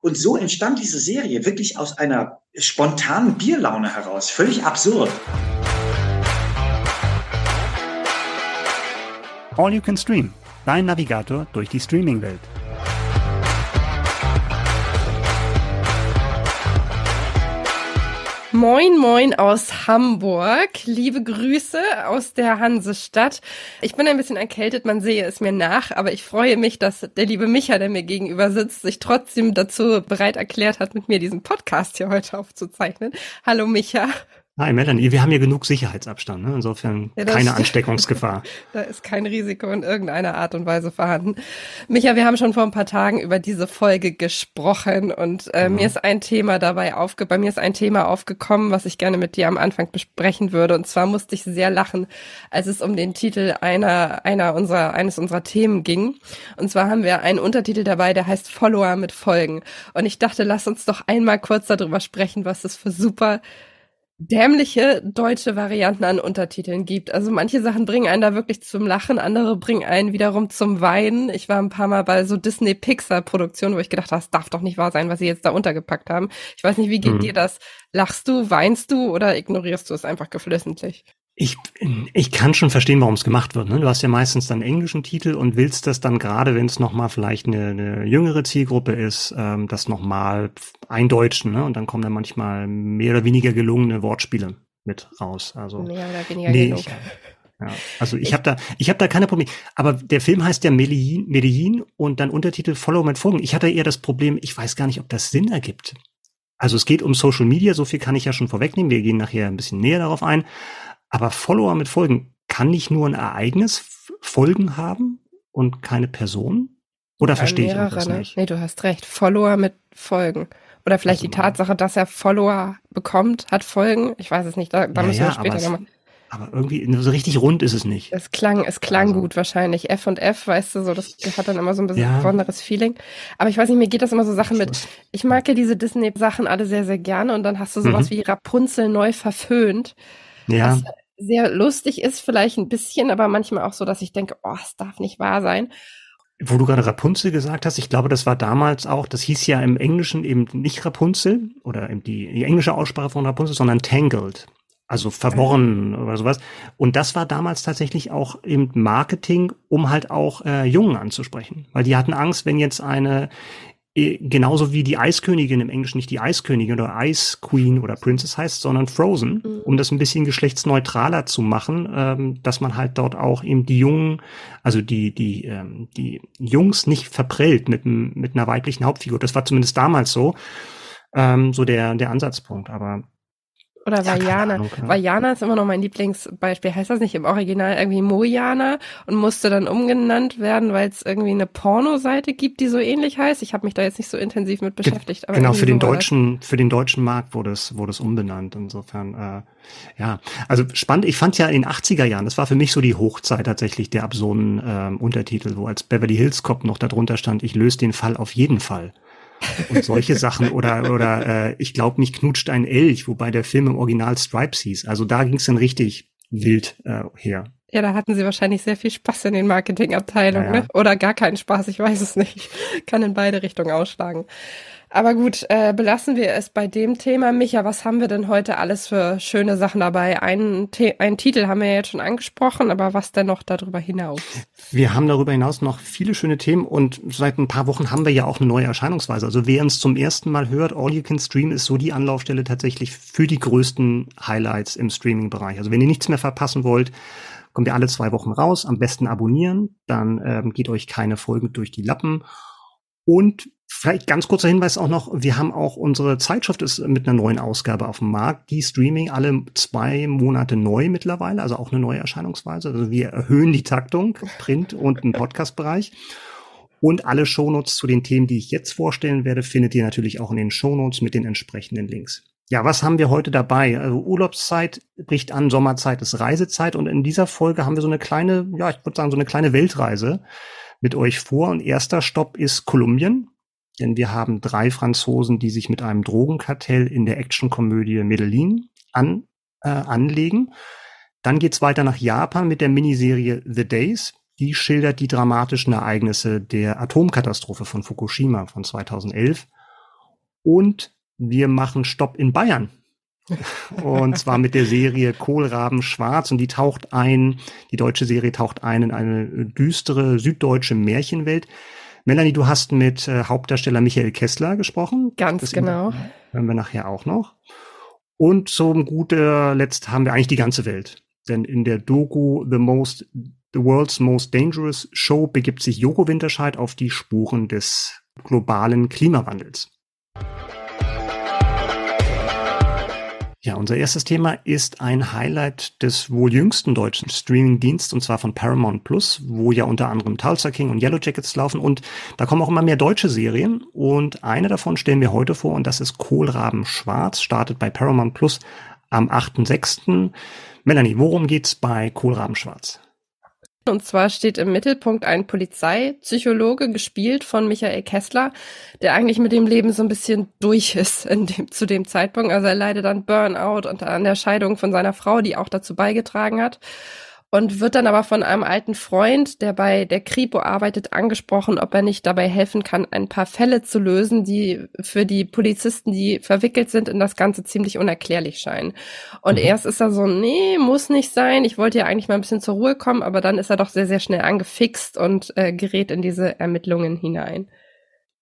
Und so entstand diese Serie wirklich aus einer spontanen Bierlaune heraus. Völlig absurd. All You Can Stream, dein Navigator durch die Streaming-Welt. Moin, moin aus Hamburg. Liebe Grüße aus der Hansestadt. Ich bin ein bisschen erkältet, man sehe es mir nach, aber ich freue mich, dass der liebe Micha, der mir gegenüber sitzt, sich trotzdem dazu bereit erklärt hat, mit mir diesen Podcast hier heute aufzuzeichnen. Hallo Micha. Hi Melanie, wir haben hier genug Sicherheitsabstand, ne? insofern ja, keine Ansteckungsgefahr. da ist kein Risiko in irgendeiner Art und Weise vorhanden. Micha, wir haben schon vor ein paar Tagen über diese Folge gesprochen und äh, mhm. mir ist ein Thema dabei aufge, bei mir ist ein Thema aufgekommen, was ich gerne mit dir am Anfang besprechen würde. Und zwar musste ich sehr lachen, als es um den Titel einer, einer unserer, eines unserer Themen ging. Und zwar haben wir einen Untertitel dabei, der heißt Follower mit Folgen. Und ich dachte, lass uns doch einmal kurz darüber sprechen, was das für super dämliche deutsche Varianten an Untertiteln gibt. Also manche Sachen bringen einen da wirklich zum Lachen, andere bringen einen wiederum zum Weinen. Ich war ein paar Mal bei so Disney-Pixar-Produktionen, wo ich gedacht habe, das darf doch nicht wahr sein, was sie jetzt da untergepackt haben. Ich weiß nicht, wie geht mhm. dir das? Lachst du, weinst du oder ignorierst du es einfach geflissentlich? Ich, ich kann schon verstehen, warum es gemacht wird. Ne? Du hast ja meistens dann englischen Titel und willst das dann gerade, wenn es nochmal vielleicht eine, eine jüngere Zielgruppe ist, ähm, das nochmal eindeutschen. Ne? Und dann kommen dann manchmal mehr oder weniger gelungene Wortspiele mit raus. Also mehr oder weniger nee, ich, ja, also ich, habe da, ich habe da keine Probleme. Aber der Film heißt ja Medellin, Medellin und dann Untertitel Follow mit Folgen. Ich hatte eher das Problem, ich weiß gar nicht, ob das Sinn ergibt. Also es geht um Social Media, so viel kann ich ja schon vorwegnehmen. Wir gehen nachher ein bisschen näher darauf ein. Aber Follower mit Folgen kann nicht nur ein Ereignis Folgen haben und keine Person? Oder verstehe ich das ne? nicht? Nee, du hast recht. Follower mit Folgen. Oder vielleicht also, die Tatsache, dass er Follower bekommt, hat Folgen. Ich weiß es nicht. Da, da ja, müssen wir ja, später nochmal. Aber irgendwie so richtig rund ist es nicht. Es klang, es klang also. gut wahrscheinlich. F und F, weißt du, so das hat dann immer so ein bisschen ja. besonderes Feeling. Aber ich weiß nicht, mir geht das immer so Sachen mit. Ich mag ja diese Disney-Sachen alle sehr, sehr gerne und dann hast du sowas mhm. wie Rapunzel neu verföhnt. Ja. Was sehr lustig ist, vielleicht ein bisschen, aber manchmal auch so, dass ich denke, oh, es darf nicht wahr sein. Wo du gerade Rapunzel gesagt hast, ich glaube, das war damals auch, das hieß ja im Englischen eben nicht Rapunzel oder die, die englische Aussprache von Rapunzel, sondern Tangled. Also verworren oder sowas. Und das war damals tatsächlich auch im Marketing, um halt auch äh, Jungen anzusprechen. Weil die hatten Angst, wenn jetzt eine genauso wie die Eiskönigin im Englischen nicht die Eiskönigin oder Ice Queen oder Princess heißt, sondern Frozen, mhm. um das ein bisschen geschlechtsneutraler zu machen, ähm, dass man halt dort auch eben die Jungen, also die die ähm, die Jungs nicht verprellt mit mit einer weiblichen Hauptfigur. Das war zumindest damals so, ähm, so der der Ansatzpunkt. Aber oder ja, Vajana. Ahnung, ja. Vajana ist immer noch mein Lieblingsbeispiel. Heißt das nicht im Original irgendwie Mojana und musste dann umgenannt werden, weil es irgendwie eine Pornoseite gibt, die so ähnlich heißt? Ich habe mich da jetzt nicht so intensiv mit beschäftigt. Ge genau, für den deutschen, für den deutschen Markt wurde es, wurde es umbenannt. Insofern, äh, ja. Also spannend. Ich fand ja in den 80er Jahren, das war für mich so die Hochzeit tatsächlich der absurden äh, Untertitel, wo als Beverly Hills Cop noch darunter stand, ich löse den Fall auf jeden Fall und solche Sachen oder oder äh, ich glaube mich knutscht ein Elch, wobei der Film im Original Stripes hieß. Also da ging es dann richtig wild äh, her. Ja, da hatten sie wahrscheinlich sehr viel Spaß in den Marketingabteilungen, ja, ja. ne? Oder gar keinen Spaß, ich weiß es nicht. Kann in beide Richtungen ausschlagen. Aber gut, äh, belassen wir es bei dem Thema. Micha, was haben wir denn heute alles für schöne Sachen dabei? Einen, einen Titel haben wir ja jetzt schon angesprochen, aber was denn noch darüber hinaus? Wir haben darüber hinaus noch viele schöne Themen und seit ein paar Wochen haben wir ja auch eine neue Erscheinungsweise. Also wer uns zum ersten Mal hört, All You Can Stream ist so die Anlaufstelle tatsächlich für die größten Highlights im Streaming-Bereich. Also wenn ihr nichts mehr verpassen wollt, kommt ihr alle zwei Wochen raus. Am besten abonnieren, dann ähm, geht euch keine Folgen durch die Lappen. Und vielleicht ganz kurzer Hinweis auch noch, wir haben auch unsere Zeitschrift ist mit einer neuen Ausgabe auf dem Markt, die Streaming alle zwei Monate neu mittlerweile, also auch eine neue Erscheinungsweise. Also wir erhöhen die Taktung, Print und im Podcast-Bereich. Und alle Shownotes zu den Themen, die ich jetzt vorstellen werde, findet ihr natürlich auch in den Shownotes mit den entsprechenden Links. Ja, was haben wir heute dabei? Also Urlaubszeit bricht an, Sommerzeit ist Reisezeit und in dieser Folge haben wir so eine kleine, ja, ich würde sagen, so eine kleine Weltreise mit euch vor. Und erster Stopp ist Kolumbien, denn wir haben drei Franzosen, die sich mit einem Drogenkartell in der Actionkomödie Medellin an, äh, anlegen. Dann geht's weiter nach Japan mit der Miniserie The Days. Die schildert die dramatischen Ereignisse der Atomkatastrophe von Fukushima von 2011. Und wir machen Stopp in Bayern. und zwar mit der Serie Kohlraben Schwarz und die taucht ein, die deutsche Serie taucht ein in eine düstere süddeutsche Märchenwelt. Melanie, du hast mit äh, Hauptdarsteller Michael Kessler gesprochen. Ganz das genau. Hören wir nachher auch noch. Und zum guter Letzt haben wir eigentlich die ganze Welt. Denn in der Doku The Most, The World's Most Dangerous Show begibt sich Joko Winterscheid auf die Spuren des globalen Klimawandels. Ja, unser erstes Thema ist ein Highlight des wohl jüngsten deutschen Streaming-Dienst und zwar von Paramount Plus, wo ja unter anderem Tulsa King und Yellow Jackets laufen und da kommen auch immer mehr deutsche Serien und eine davon stellen wir heute vor und das ist Kohlraben Schwarz, startet bei Paramount Plus am 8.6. Melanie, worum geht's bei Kohlraben Schwarz? Und zwar steht im Mittelpunkt ein Polizeipsychologe, gespielt von Michael Kessler, der eigentlich mit dem Leben so ein bisschen durch ist dem, zu dem Zeitpunkt. Also er leidet an Burnout und an der Scheidung von seiner Frau, die auch dazu beigetragen hat und wird dann aber von einem alten Freund, der bei der Kripo arbeitet, angesprochen, ob er nicht dabei helfen kann, ein paar Fälle zu lösen, die für die Polizisten, die verwickelt sind, in das Ganze ziemlich unerklärlich scheinen. Und mhm. erst ist er so, nee, muss nicht sein, ich wollte ja eigentlich mal ein bisschen zur Ruhe kommen, aber dann ist er doch sehr, sehr schnell angefixt und äh, gerät in diese Ermittlungen hinein.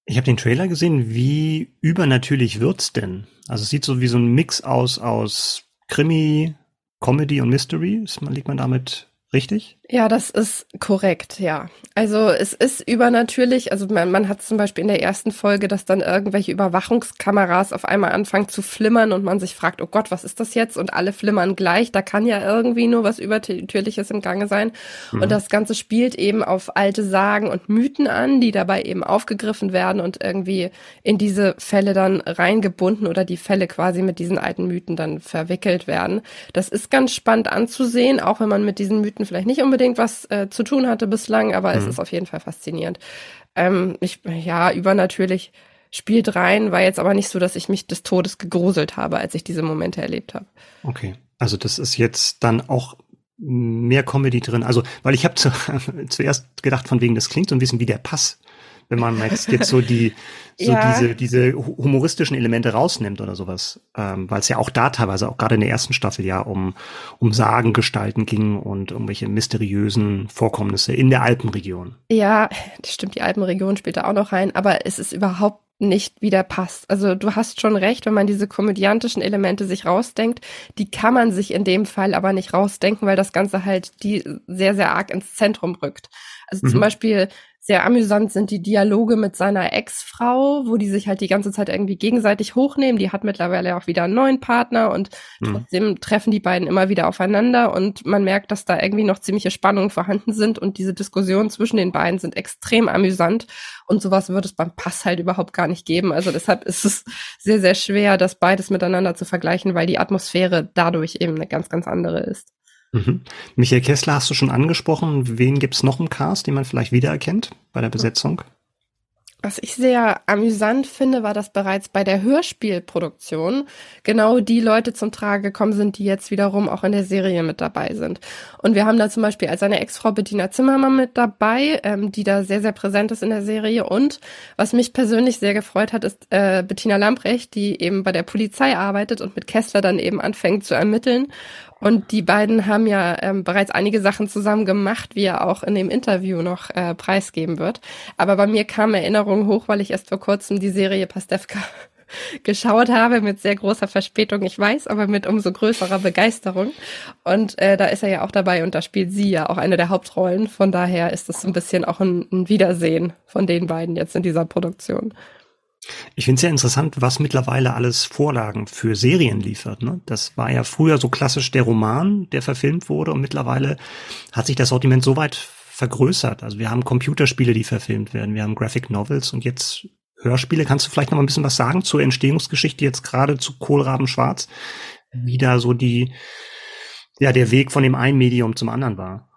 Ich habe den Trailer gesehen, wie übernatürlich wird's denn? Also es sieht so wie so ein Mix aus aus Krimi, Comedy und Mystery. Liegt man damit richtig? Ja, das ist korrekt, ja. Also es ist übernatürlich. Also man, man hat zum Beispiel in der ersten Folge, dass dann irgendwelche Überwachungskameras auf einmal anfangen zu flimmern und man sich fragt, oh Gott, was ist das jetzt? Und alle flimmern gleich. Da kann ja irgendwie nur was Übernatürliches im Gange sein. Mhm. Und das Ganze spielt eben auf alte Sagen und Mythen an, die dabei eben aufgegriffen werden und irgendwie in diese Fälle dann reingebunden oder die Fälle quasi mit diesen alten Mythen dann verwickelt werden. Das ist ganz spannend anzusehen, auch wenn man mit diesen Mythen vielleicht nicht unbedingt unbedingt was äh, zu tun hatte bislang, aber mhm. es ist auf jeden Fall faszinierend. Ähm, ich, ja, übernatürlich spielt rein, war jetzt aber nicht so, dass ich mich des Todes gegruselt habe, als ich diese Momente erlebt habe. Okay, also das ist jetzt dann auch mehr Comedy drin. Also, weil ich habe zu, zuerst gedacht, von wegen, das klingt so ein bisschen wie der Pass wenn man jetzt, jetzt so die so ja. diese diese humoristischen Elemente rausnimmt oder sowas, ähm, weil es ja auch da teilweise auch gerade in der ersten Staffel ja um um Sagengestalten ging und irgendwelche mysteriösen Vorkommnisse in der Alpenregion. Ja, das stimmt, die Alpenregion spielt da auch noch rein, aber es ist überhaupt nicht wieder passt. Also du hast schon recht, wenn man diese komödiantischen Elemente sich rausdenkt, die kann man sich in dem Fall aber nicht rausdenken, weil das Ganze halt die sehr, sehr arg ins Zentrum rückt. Also mhm. zum Beispiel sehr amüsant sind die Dialoge mit seiner Ex-Frau, wo die sich halt die ganze Zeit irgendwie gegenseitig hochnehmen. Die hat mittlerweile auch wieder einen neuen Partner und mhm. trotzdem treffen die beiden immer wieder aufeinander und man merkt, dass da irgendwie noch ziemliche Spannungen vorhanden sind und diese Diskussionen zwischen den beiden sind extrem amüsant und sowas wird es beim Pass halt überhaupt gar nicht geben. Also deshalb ist es sehr, sehr schwer, das beides miteinander zu vergleichen, weil die Atmosphäre dadurch eben eine ganz, ganz andere ist. Mhm. Michael Kessler hast du schon angesprochen. Wen gibt's noch im Cast, den man vielleicht wiedererkennt bei der Besetzung? Was ich sehr amüsant finde, war, dass bereits bei der Hörspielproduktion genau die Leute zum Trage gekommen sind, die jetzt wiederum auch in der Serie mit dabei sind. Und wir haben da zum Beispiel als seine Ex-Frau Bettina Zimmermann mit dabei, ähm, die da sehr, sehr präsent ist in der Serie. Und was mich persönlich sehr gefreut hat, ist äh, Bettina Lamprecht, die eben bei der Polizei arbeitet und mit Kessler dann eben anfängt zu ermitteln und die beiden haben ja ähm, bereits einige Sachen zusammen gemacht, wie er auch in dem Interview noch äh, preisgeben wird. Aber bei mir kam Erinnerung hoch, weil ich erst vor kurzem die Serie Pastewka geschaut habe mit sehr großer Verspätung, ich weiß, aber mit umso größerer Begeisterung. Und äh, da ist er ja auch dabei und da spielt sie ja auch eine der Hauptrollen. Von daher ist es ein bisschen auch ein, ein Wiedersehen von den beiden jetzt in dieser Produktion. Ich finde es ja interessant, was mittlerweile alles Vorlagen für Serien liefert. Ne? Das war ja früher so klassisch der Roman, der verfilmt wurde und mittlerweile hat sich das Sortiment so weit vergrößert. Also wir haben Computerspiele, die verfilmt werden, wir haben Graphic Novels und jetzt Hörspiele. Kannst du vielleicht noch mal ein bisschen was sagen zur Entstehungsgeschichte jetzt gerade zu Kohlraben Schwarz? Wie da so die, ja, der Weg von dem einen Medium zum anderen war?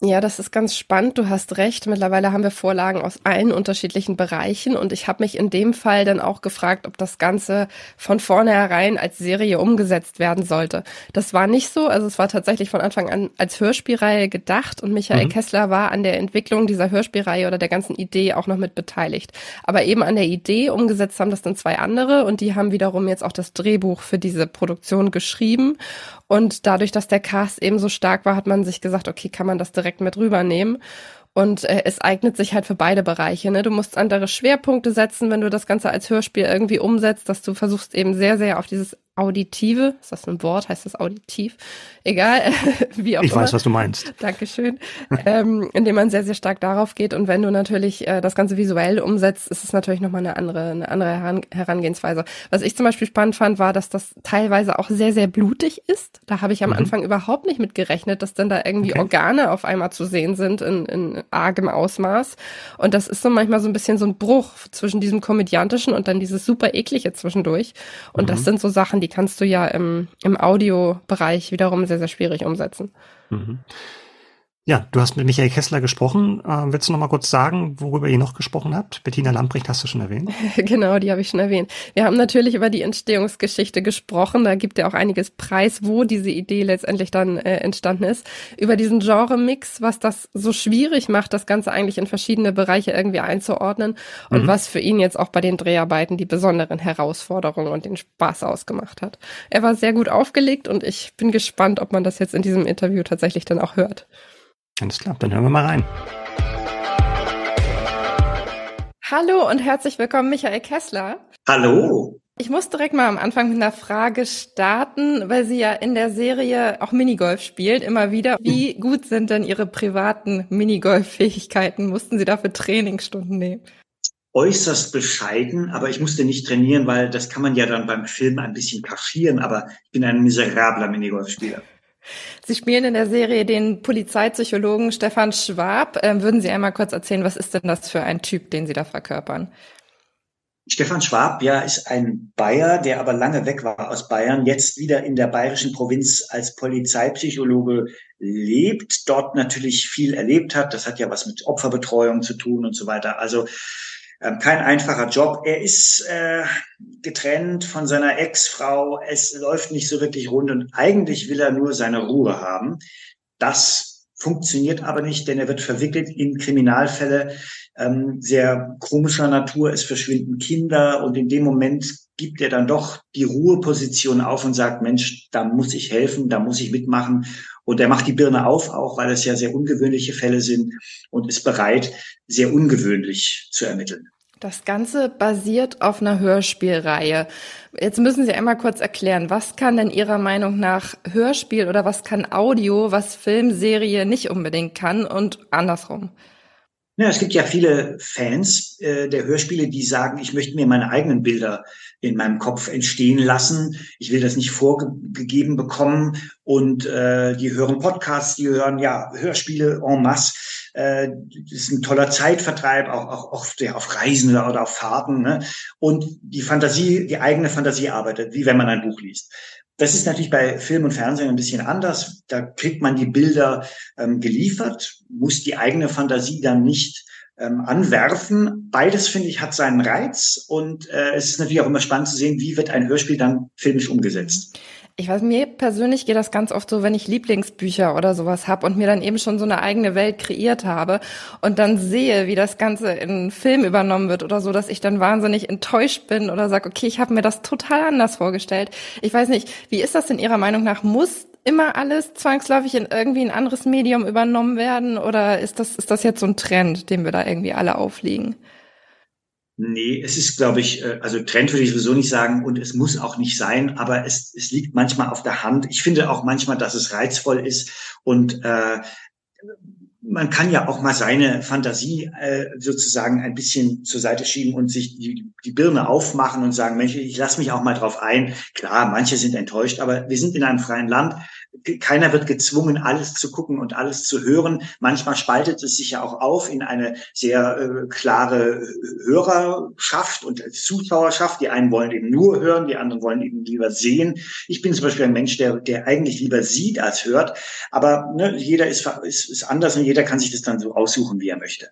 Ja, das ist ganz spannend. Du hast recht. Mittlerweile haben wir Vorlagen aus allen unterschiedlichen Bereichen und ich habe mich in dem Fall dann auch gefragt, ob das Ganze von vornherein als Serie umgesetzt werden sollte. Das war nicht so. Also es war tatsächlich von Anfang an als Hörspielreihe gedacht und Michael mhm. Kessler war an der Entwicklung dieser Hörspielreihe oder der ganzen Idee auch noch mit beteiligt. Aber eben an der Idee umgesetzt haben das dann zwei andere und die haben wiederum jetzt auch das Drehbuch für diese Produktion geschrieben. Und dadurch, dass der Cast eben so stark war, hat man sich gesagt, okay, kann man das direkt mit rübernehmen. Und äh, es eignet sich halt für beide Bereiche. Ne? Du musst andere Schwerpunkte setzen, wenn du das Ganze als Hörspiel irgendwie umsetzt, dass du versuchst eben sehr, sehr auf dieses Auditive, ist das ein Wort, heißt das auditiv? Egal, wie auch Ich immer. weiß, was du meinst. Dankeschön. ähm, indem man sehr, sehr stark darauf geht und wenn du natürlich äh, das Ganze visuell umsetzt, ist es natürlich nochmal eine andere, eine andere Herangehensweise. Was ich zum Beispiel spannend fand, war, dass das teilweise auch sehr, sehr blutig ist. Da habe ich am mhm. Anfang überhaupt nicht mit gerechnet, dass dann da irgendwie okay. Organe auf einmal zu sehen sind in, in argem Ausmaß. Und das ist so manchmal so ein bisschen so ein Bruch zwischen diesem komödiantischen und dann dieses super eklige zwischendurch. Und mhm. das sind so Sachen, die die kannst du ja im, im Audiobereich wiederum sehr, sehr schwierig umsetzen. Mhm. Ja, du hast mit Michael Kessler gesprochen. Äh, willst du noch mal kurz sagen, worüber ihr noch gesprochen habt? Bettina Lamprecht hast du schon erwähnt. genau, die habe ich schon erwähnt. Wir haben natürlich über die Entstehungsgeschichte gesprochen. Da gibt er auch einiges Preis, wo diese Idee letztendlich dann äh, entstanden ist. Über diesen Genre-Mix, was das so schwierig macht, das Ganze eigentlich in verschiedene Bereiche irgendwie einzuordnen und mhm. was für ihn jetzt auch bei den Dreharbeiten die besonderen Herausforderungen und den Spaß ausgemacht hat. Er war sehr gut aufgelegt und ich bin gespannt, ob man das jetzt in diesem Interview tatsächlich dann auch hört. Alles klar, dann hören wir mal rein. Hallo und herzlich willkommen, Michael Kessler. Hallo. Ich muss direkt mal am Anfang mit einer Frage starten, weil Sie ja in der Serie auch Minigolf spielt, immer wieder. Wie gut sind denn Ihre privaten Minigolf-Fähigkeiten? Mussten Sie dafür Trainingsstunden nehmen? Äußerst bescheiden, aber ich musste nicht trainieren, weil das kann man ja dann beim Film ein bisschen kaschieren, aber ich bin ein miserabler Minigolfspieler. Sie spielen in der Serie den Polizeipsychologen Stefan Schwab. Ähm, würden Sie einmal kurz erzählen, was ist denn das für ein Typ, den Sie da verkörpern? Stefan Schwab, ja, ist ein Bayer, der aber lange weg war aus Bayern, jetzt wieder in der bayerischen Provinz als Polizeipsychologe lebt, dort natürlich viel erlebt hat. Das hat ja was mit Opferbetreuung zu tun und so weiter. Also kein einfacher Job. Er ist äh, getrennt von seiner Ex-Frau. Es läuft nicht so wirklich rund und eigentlich will er nur seine Ruhe haben. Das funktioniert aber nicht, denn er wird verwickelt in Kriminalfälle ähm, sehr komischer Natur. Es verschwinden Kinder und in dem Moment gibt er dann doch die Ruheposition auf und sagt, Mensch, da muss ich helfen, da muss ich mitmachen. Und er macht die Birne auf, auch weil es ja sehr ungewöhnliche Fälle sind und ist bereit, sehr ungewöhnlich zu ermitteln. Das Ganze basiert auf einer Hörspielreihe. Jetzt müssen Sie einmal kurz erklären, was kann denn Ihrer Meinung nach Hörspiel oder was kann Audio, was Filmserie nicht unbedingt kann und andersrum? Ja, es gibt ja viele Fans äh, der Hörspiele, die sagen, ich möchte mir meine eigenen Bilder in meinem Kopf entstehen lassen. Ich will das nicht vorgegeben bekommen. Und äh, die hören Podcasts, die hören ja Hörspiele en masse. Äh, das ist ein toller Zeitvertreib, auch, auch, auch der, auf Reisen oder auf Fahrten. Ne? Und die Fantasie, die eigene Fantasie arbeitet, wie wenn man ein Buch liest. Das ist natürlich bei Film und Fernsehen ein bisschen anders. Da kriegt man die Bilder ähm, geliefert, muss die eigene Fantasie dann nicht ähm, anwerfen. Beides, finde ich, hat seinen Reiz und äh, es ist natürlich auch immer spannend zu sehen, wie wird ein Hörspiel dann filmisch umgesetzt. Ich weiß, mir persönlich geht das ganz oft so, wenn ich Lieblingsbücher oder sowas habe und mir dann eben schon so eine eigene Welt kreiert habe und dann sehe, wie das Ganze in Film übernommen wird oder so, dass ich dann wahnsinnig enttäuscht bin oder sage, okay, ich habe mir das total anders vorgestellt. Ich weiß nicht, wie ist das in Ihrer Meinung nach? Muss immer alles zwangsläufig in irgendwie ein anderes Medium übernommen werden oder ist das, ist das jetzt so ein Trend, den wir da irgendwie alle aufliegen? Nee, es ist, glaube ich, äh, also Trend würde ich sowieso nicht sagen und es muss auch nicht sein, aber es, es liegt manchmal auf der Hand. Ich finde auch manchmal, dass es reizvoll ist und äh, man kann ja auch mal seine Fantasie äh, sozusagen ein bisschen zur Seite schieben und sich die, die Birne aufmachen und sagen, Mensch, ich lasse mich auch mal drauf ein. Klar, manche sind enttäuscht, aber wir sind in einem freien Land keiner wird gezwungen, alles zu gucken und alles zu hören. Manchmal spaltet es sich ja auch auf in eine sehr äh, klare Hörerschaft und Zuschauerschaft. Die einen wollen eben nur hören, die anderen wollen eben lieber sehen. Ich bin zum Beispiel ein Mensch, der, der eigentlich lieber sieht als hört. Aber ne, jeder ist, ist, ist anders und jeder kann sich das dann so aussuchen, wie er möchte.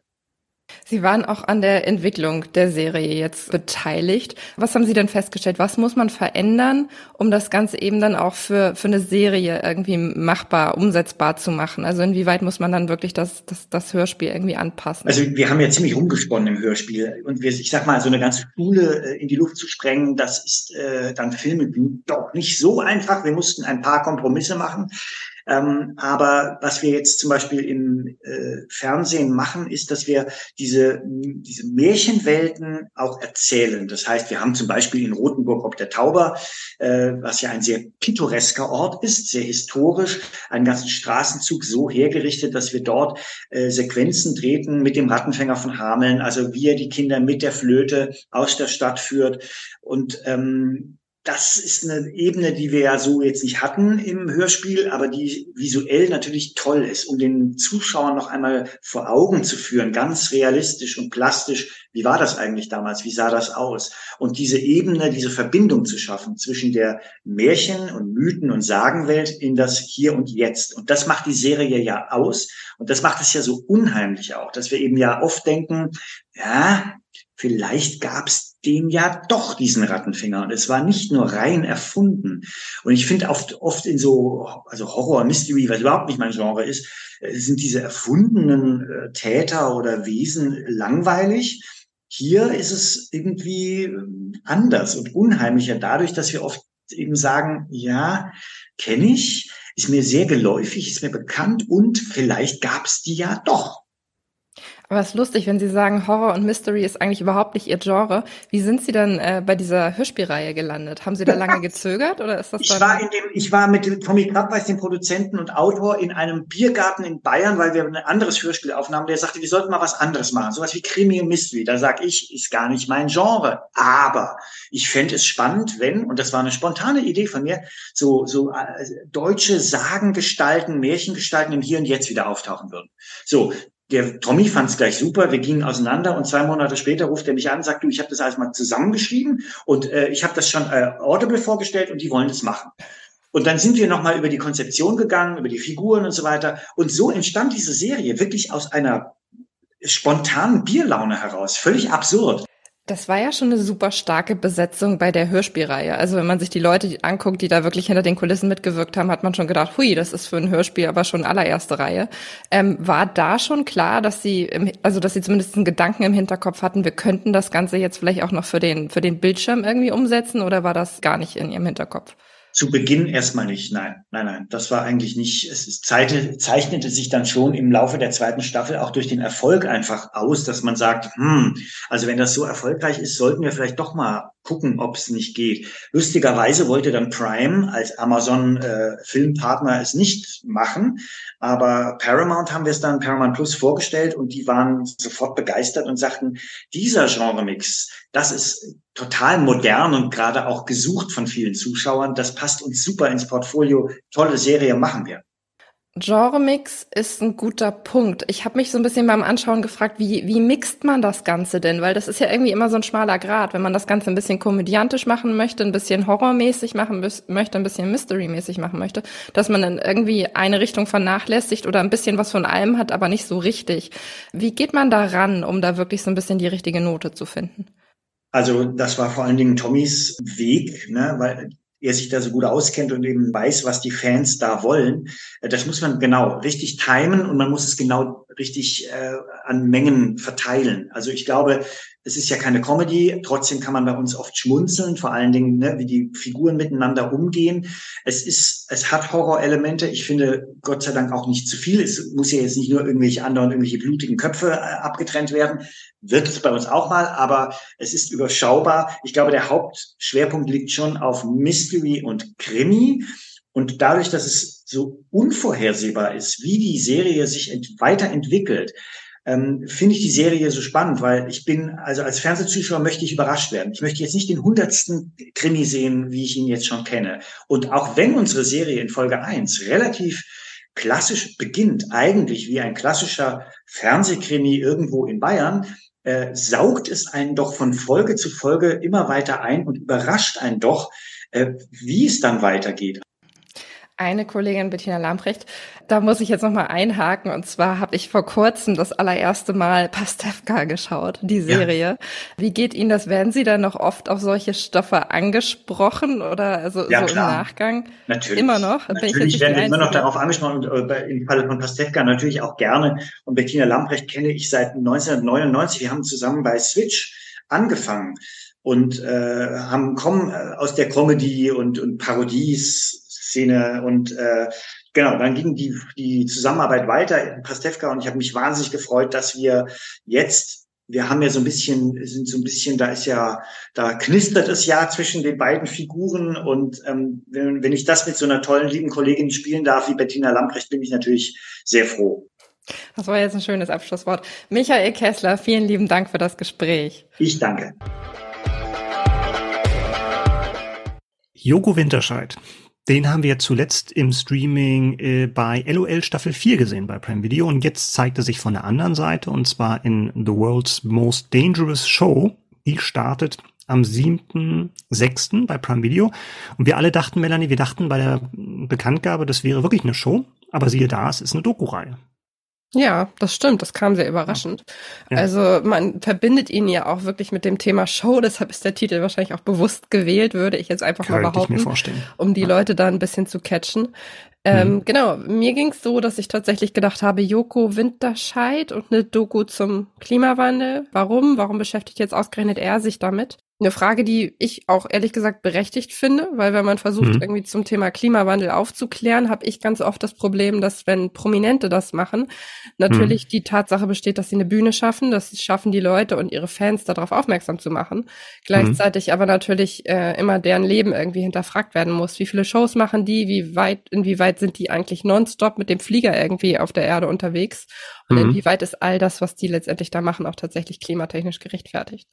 Sie waren auch an der Entwicklung der Serie jetzt beteiligt. Was haben Sie denn festgestellt? Was muss man verändern, um das Ganze eben dann auch für, für eine Serie irgendwie machbar, umsetzbar zu machen? Also inwieweit muss man dann wirklich das, das, das Hörspiel irgendwie anpassen? Also wir haben ja ziemlich rumgesponnen im Hörspiel. Und wir, ich sag mal, so eine ganze Schule äh, in die Luft zu sprengen, das ist äh, dann Filme doch nicht so einfach. Wir mussten ein paar Kompromisse machen. Ähm, aber was wir jetzt zum Beispiel im äh, Fernsehen machen, ist, dass wir diese, diese Märchenwelten auch erzählen. Das heißt, wir haben zum Beispiel in Rothenburg ob der Tauber, äh, was ja ein sehr pittoresker Ort ist, sehr historisch, einen ganzen Straßenzug so hergerichtet, dass wir dort äh, Sequenzen treten mit dem Rattenfänger von Hameln, also wie er die Kinder mit der Flöte aus der Stadt führt. Und ähm, das ist eine Ebene, die wir ja so jetzt nicht hatten im Hörspiel, aber die visuell natürlich toll ist, um den Zuschauern noch einmal vor Augen zu führen, ganz realistisch und plastisch. Wie war das eigentlich damals? Wie sah das aus? Und diese Ebene, diese Verbindung zu schaffen zwischen der Märchen- und Mythen- und Sagenwelt in das Hier und Jetzt. Und das macht die Serie ja aus. Und das macht es ja so unheimlich auch, dass wir eben ja oft denken, ja, vielleicht gab es den ja doch diesen Rattenfinger und es war nicht nur rein erfunden. Und ich finde oft, oft in so, also Horror, Mystery, was überhaupt nicht mein Genre ist, äh, sind diese erfundenen äh, Täter oder Wesen langweilig. Hier ist es irgendwie äh, anders und unheimlicher dadurch, dass wir oft eben sagen, ja, kenne ich, ist mir sehr geläufig, ist mir bekannt und vielleicht gab es die ja doch. Aber es ist lustig, wenn Sie sagen, Horror und Mystery ist eigentlich überhaupt nicht Ihr Genre. Wie sind Sie dann äh, bei dieser Hörspielreihe gelandet? Haben Sie da lange gezögert oder ist das ich war in dem, Ich war mit dem Tommy Krabweis, dem Produzenten und Autor, in einem Biergarten in Bayern, weil wir ein anderes Hörspiel aufnahmen. Der sagte, wir sollten mal was anderes machen, sowas wie Krimi und Mystery. Da sag ich, ist gar nicht mein Genre. Aber ich fände es spannend, wenn, und das war eine spontane Idee von mir, so, so äh, deutsche Sagengestalten, Märchengestalten im Hier und Jetzt wieder auftauchen würden. So, der Tommy fand es gleich super, wir gingen auseinander und zwei Monate später ruft er mich an und sagt, du, ich habe das alles mal zusammengeschrieben und äh, ich habe das schon äh, Audible vorgestellt und die wollen das machen. Und dann sind wir nochmal über die Konzeption gegangen, über die Figuren und so weiter. Und so entstand diese Serie wirklich aus einer spontanen Bierlaune heraus. Völlig absurd. Das war ja schon eine super starke Besetzung bei der Hörspielreihe. Also wenn man sich die Leute anguckt, die da wirklich hinter den Kulissen mitgewirkt haben, hat man schon gedacht, hui, das ist für ein Hörspiel aber schon allererste Reihe. Ähm, war da schon klar, dass sie, im, also dass sie zumindest einen Gedanken im Hinterkopf hatten, wir könnten das Ganze jetzt vielleicht auch noch für den für den Bildschirm irgendwie umsetzen, oder war das gar nicht in ihrem Hinterkopf? Zu Beginn erstmal nicht, nein, nein, nein. Das war eigentlich nicht, es ist, zeichnete sich dann schon im Laufe der zweiten Staffel auch durch den Erfolg einfach aus, dass man sagt, hm, also wenn das so erfolgreich ist, sollten wir vielleicht doch mal gucken, ob es nicht geht. Lustigerweise wollte dann Prime als Amazon äh, Filmpartner es nicht machen, aber Paramount haben wir es dann Paramount Plus vorgestellt und die waren sofort begeistert und sagten, dieser Genremix, das ist total modern und gerade auch gesucht von vielen Zuschauern. Das passt uns super ins Portfolio. Tolle Serie machen wir. Genremix ist ein guter Punkt. Ich habe mich so ein bisschen beim Anschauen gefragt, wie, wie mixt man das Ganze denn? Weil das ist ja irgendwie immer so ein schmaler Grad. Wenn man das Ganze ein bisschen komödiantisch machen möchte, ein bisschen horrormäßig machen möchte, ein bisschen mysterymäßig machen möchte, dass man dann irgendwie eine Richtung vernachlässigt oder ein bisschen was von allem hat, aber nicht so richtig. Wie geht man da ran, um da wirklich so ein bisschen die richtige Note zu finden? Also das war vor allen Dingen Tommys Weg, ne, weil er sich da so gut auskennt und eben weiß, was die Fans da wollen. Das muss man genau richtig timen und man muss es genau richtig äh, an Mengen verteilen. Also ich glaube, es ist ja keine Comedy, trotzdem kann man bei uns oft schmunzeln, vor allen Dingen, ne, wie die Figuren miteinander umgehen. Es ist, es hat Horrorelemente. Ich finde Gott sei Dank auch nicht zu viel. Es muss ja jetzt nicht nur irgendwelche anderen, irgendwelche blutigen Köpfe äh, abgetrennt werden. Wird es bei uns auch mal, aber es ist überschaubar. Ich glaube, der Hauptschwerpunkt liegt schon auf Mystery und Krimi. Und dadurch, dass es so unvorhersehbar ist, wie die Serie sich weiterentwickelt, ähm, finde ich die Serie so spannend, weil ich bin, also als Fernsehzuschauer möchte ich überrascht werden. Ich möchte jetzt nicht den hundertsten Krimi sehen, wie ich ihn jetzt schon kenne. Und auch wenn unsere Serie in Folge eins relativ klassisch beginnt, eigentlich wie ein klassischer Fernsehkrimi irgendwo in Bayern, äh, saugt es einen doch von Folge zu Folge immer weiter ein und überrascht einen doch, äh, wie es dann weitergeht eine Kollegin, Bettina Lamprecht, da muss ich jetzt nochmal einhaken. Und zwar habe ich vor kurzem das allererste Mal Pastewka geschaut, die Serie. Ja. Wie geht Ihnen das? Werden Sie da noch oft auf solche Stoffe angesprochen oder also ja, so klar. im Nachgang? Natürlich. Immer noch? Natürlich werden wir immer noch darauf angesprochen und äh, im Falle von Pastewka natürlich auch gerne. Und Bettina Lamprecht kenne ich seit 1999. Wir haben zusammen bei Switch angefangen und äh, haben kommen äh, aus der Comedy und, und Parodies Szene und äh, genau, dann ging die, die Zusammenarbeit weiter in Pastewka und ich habe mich wahnsinnig gefreut, dass wir jetzt wir haben ja so ein bisschen, sind so ein bisschen, da ist ja, da knistert es ja zwischen den beiden Figuren und ähm, wenn, wenn ich das mit so einer tollen, lieben Kollegin spielen darf wie Bettina Lamprecht, bin ich natürlich sehr froh. Das war jetzt ein schönes Abschlusswort. Michael Kessler, vielen lieben Dank für das Gespräch. Ich danke. Joko Winterscheid. Den haben wir zuletzt im Streaming äh, bei LOL Staffel 4 gesehen bei Prime Video und jetzt zeigt er sich von der anderen Seite und zwar in The World's Most Dangerous Show. Die startet am 7.6. bei Prime Video. Und wir alle dachten, Melanie, wir dachten bei der Bekanntgabe, das wäre wirklich eine Show. Aber siehe da, es ist eine Doku-Reihe. Ja, das stimmt. Das kam sehr überraschend. Ja. Also man verbindet ihn ja auch wirklich mit dem Thema Show. Deshalb ist der Titel wahrscheinlich auch bewusst gewählt, würde ich jetzt einfach Könnte mal behaupten, um die ja. Leute da ein bisschen zu catchen. Ähm, mhm. Genau, mir ging es so, dass ich tatsächlich gedacht habe, Joko Winterscheid und eine Doku zum Klimawandel. Warum? Warum beschäftigt jetzt ausgerechnet er sich damit? Eine Frage, die ich auch ehrlich gesagt berechtigt finde, weil wenn man versucht, mhm. irgendwie zum Thema Klimawandel aufzuklären, habe ich ganz oft das Problem, dass wenn Prominente das machen, natürlich mhm. die Tatsache besteht, dass sie eine Bühne schaffen, dass sie schaffen, die Leute und ihre Fans darauf aufmerksam zu machen. Gleichzeitig mhm. aber natürlich äh, immer deren Leben irgendwie hinterfragt werden muss. Wie viele Shows machen die? Wie weit, inwieweit sind die eigentlich nonstop mit dem Flieger irgendwie auf der Erde unterwegs? Und mhm. inwieweit ist all das, was die letztendlich da machen, auch tatsächlich klimatechnisch gerechtfertigt?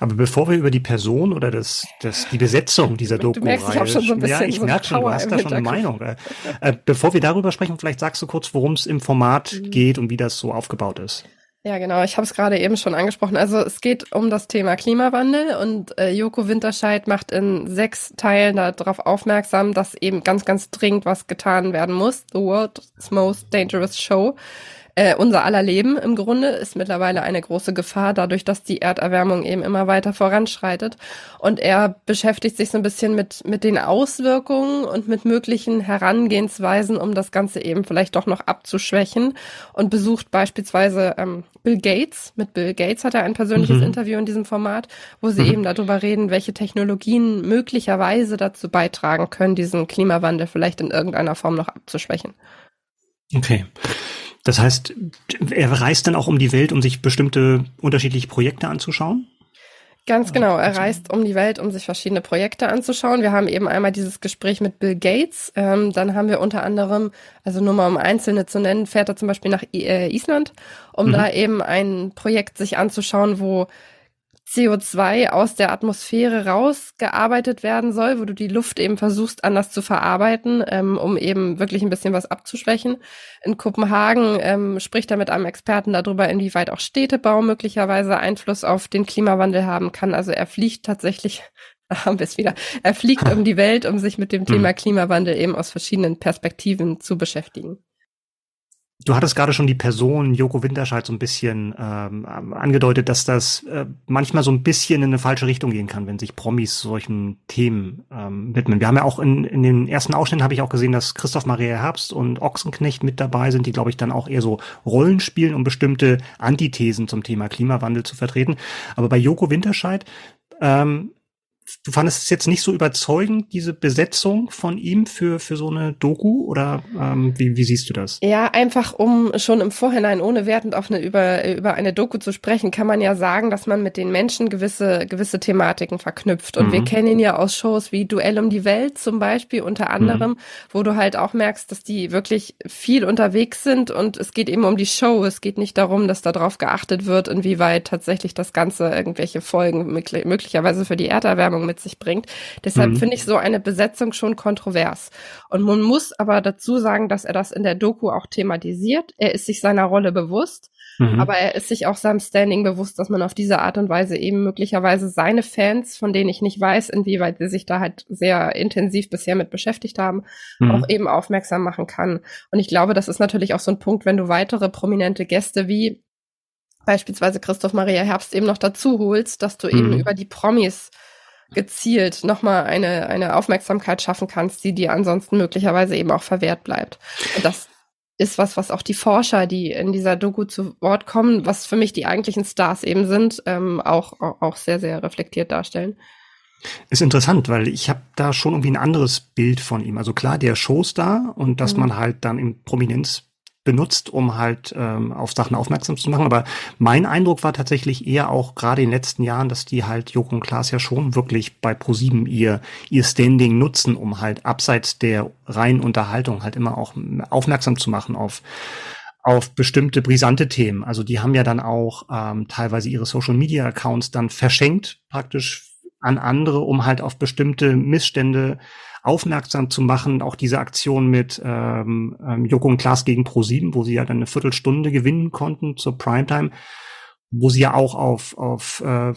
Aber bevor wir über die Person oder das, das, die Besetzung dieser Doku schon so ja, ich so merke schon, du hast da schon eine Meinung. Äh, äh, bevor wir darüber sprechen, vielleicht sagst du kurz, worum es im Format mhm. geht und wie das so aufgebaut ist. Ja, genau. Ich habe es gerade eben schon angesprochen. Also es geht um das Thema Klimawandel und äh, Joko Winterscheid macht in sechs Teilen darauf aufmerksam, dass eben ganz, ganz dringend was getan werden muss. The World's Most Dangerous Show äh, unser aller Leben im Grunde ist mittlerweile eine große Gefahr, dadurch, dass die Erderwärmung eben immer weiter voranschreitet. Und er beschäftigt sich so ein bisschen mit, mit den Auswirkungen und mit möglichen Herangehensweisen, um das Ganze eben vielleicht doch noch abzuschwächen und besucht beispielsweise ähm, Bill Gates. Mit Bill Gates hat er ein persönliches mhm. Interview in diesem Format, wo sie mhm. eben darüber reden, welche Technologien möglicherweise dazu beitragen können, diesen Klimawandel vielleicht in irgendeiner Form noch abzuschwächen. Okay. Das heißt, er reist dann auch um die Welt, um sich bestimmte unterschiedliche Projekte anzuschauen? Ganz genau. Er reist um die Welt, um sich verschiedene Projekte anzuschauen. Wir haben eben einmal dieses Gespräch mit Bill Gates. Ähm, dann haben wir unter anderem, also nur mal um einzelne zu nennen, fährt er zum Beispiel nach äh, Island, um mhm. da eben ein Projekt sich anzuschauen, wo CO2 aus der Atmosphäre rausgearbeitet werden soll, wo du die Luft eben versuchst anders zu verarbeiten, ähm, um eben wirklich ein bisschen was abzuschwächen. In Kopenhagen ähm, spricht er mit einem Experten darüber, inwieweit auch Städtebau möglicherweise Einfluss auf den Klimawandel haben kann. Also er fliegt tatsächlich da haben wir es wieder. Er fliegt um die Welt, um sich mit dem Thema hm. Klimawandel eben aus verschiedenen Perspektiven zu beschäftigen. Du hattest gerade schon die Person Joko Winterscheid so ein bisschen ähm, angedeutet, dass das äh, manchmal so ein bisschen in eine falsche Richtung gehen kann, wenn sich Promis solchen Themen ähm, widmen. Wir haben ja auch in, in den ersten Ausschnitten habe ich auch gesehen, dass Christoph Maria Herbst und Ochsenknecht mit dabei sind, die glaube ich dann auch eher so Rollen spielen, um bestimmte Antithesen zum Thema Klimawandel zu vertreten. Aber bei Joko Winterscheid ähm, du fandest es jetzt nicht so überzeugend, diese Besetzung von ihm für, für so eine Doku? Oder ähm, wie, wie siehst du das? Ja, einfach um schon im Vorhinein, ohne wertend auf eine, über, über eine Doku zu sprechen, kann man ja sagen, dass man mit den Menschen gewisse, gewisse Thematiken verknüpft. Und mhm. wir kennen ihn ja aus Shows wie Duell um die Welt zum Beispiel unter anderem, mhm. wo du halt auch merkst, dass die wirklich viel unterwegs sind und es geht eben um die Show. Es geht nicht darum, dass darauf geachtet wird, inwieweit tatsächlich das Ganze irgendwelche Folgen möglicherweise für die Erderwärmung mit sich bringt. Deshalb mhm. finde ich so eine Besetzung schon kontrovers. Und man muss aber dazu sagen, dass er das in der Doku auch thematisiert. Er ist sich seiner Rolle bewusst. Mhm. Aber er ist sich auch seinem Standing bewusst, dass man auf diese Art und Weise eben möglicherweise seine Fans, von denen ich nicht weiß, inwieweit sie sich da halt sehr intensiv bisher mit beschäftigt haben, mhm. auch eben aufmerksam machen kann. Und ich glaube, das ist natürlich auch so ein Punkt, wenn du weitere prominente Gäste wie beispielsweise Christoph Maria Herbst eben noch dazu holst, dass du mhm. eben über die Promis gezielt nochmal eine, eine Aufmerksamkeit schaffen kannst, die dir ansonsten möglicherweise eben auch verwehrt bleibt. Und das ist was, was auch die Forscher, die in dieser Doku zu Wort kommen, was für mich die eigentlichen Stars eben sind, ähm, auch, auch sehr, sehr reflektiert darstellen. Ist interessant, weil ich habe da schon irgendwie ein anderes Bild von ihm. Also klar, der Showstar und dass mhm. man halt dann in Prominenz benutzt, um halt ähm, auf Sachen aufmerksam zu machen. Aber mein Eindruck war tatsächlich eher auch gerade in den letzten Jahren, dass die halt Joko und Klaas ja schon wirklich bei ProSieben ihr ihr Standing nutzen, um halt abseits der reinen Unterhaltung halt immer auch aufmerksam zu machen auf auf bestimmte brisante Themen. Also die haben ja dann auch ähm, teilweise ihre Social Media Accounts dann verschenkt, praktisch an andere, um halt auf bestimmte Missstände aufmerksam zu machen. Auch diese Aktion mit ähm, ähm, Joko und Klaas gegen Pro7, wo sie ja dann eine Viertelstunde gewinnen konnten zur Primetime, wo sie ja auch auf, auf äh,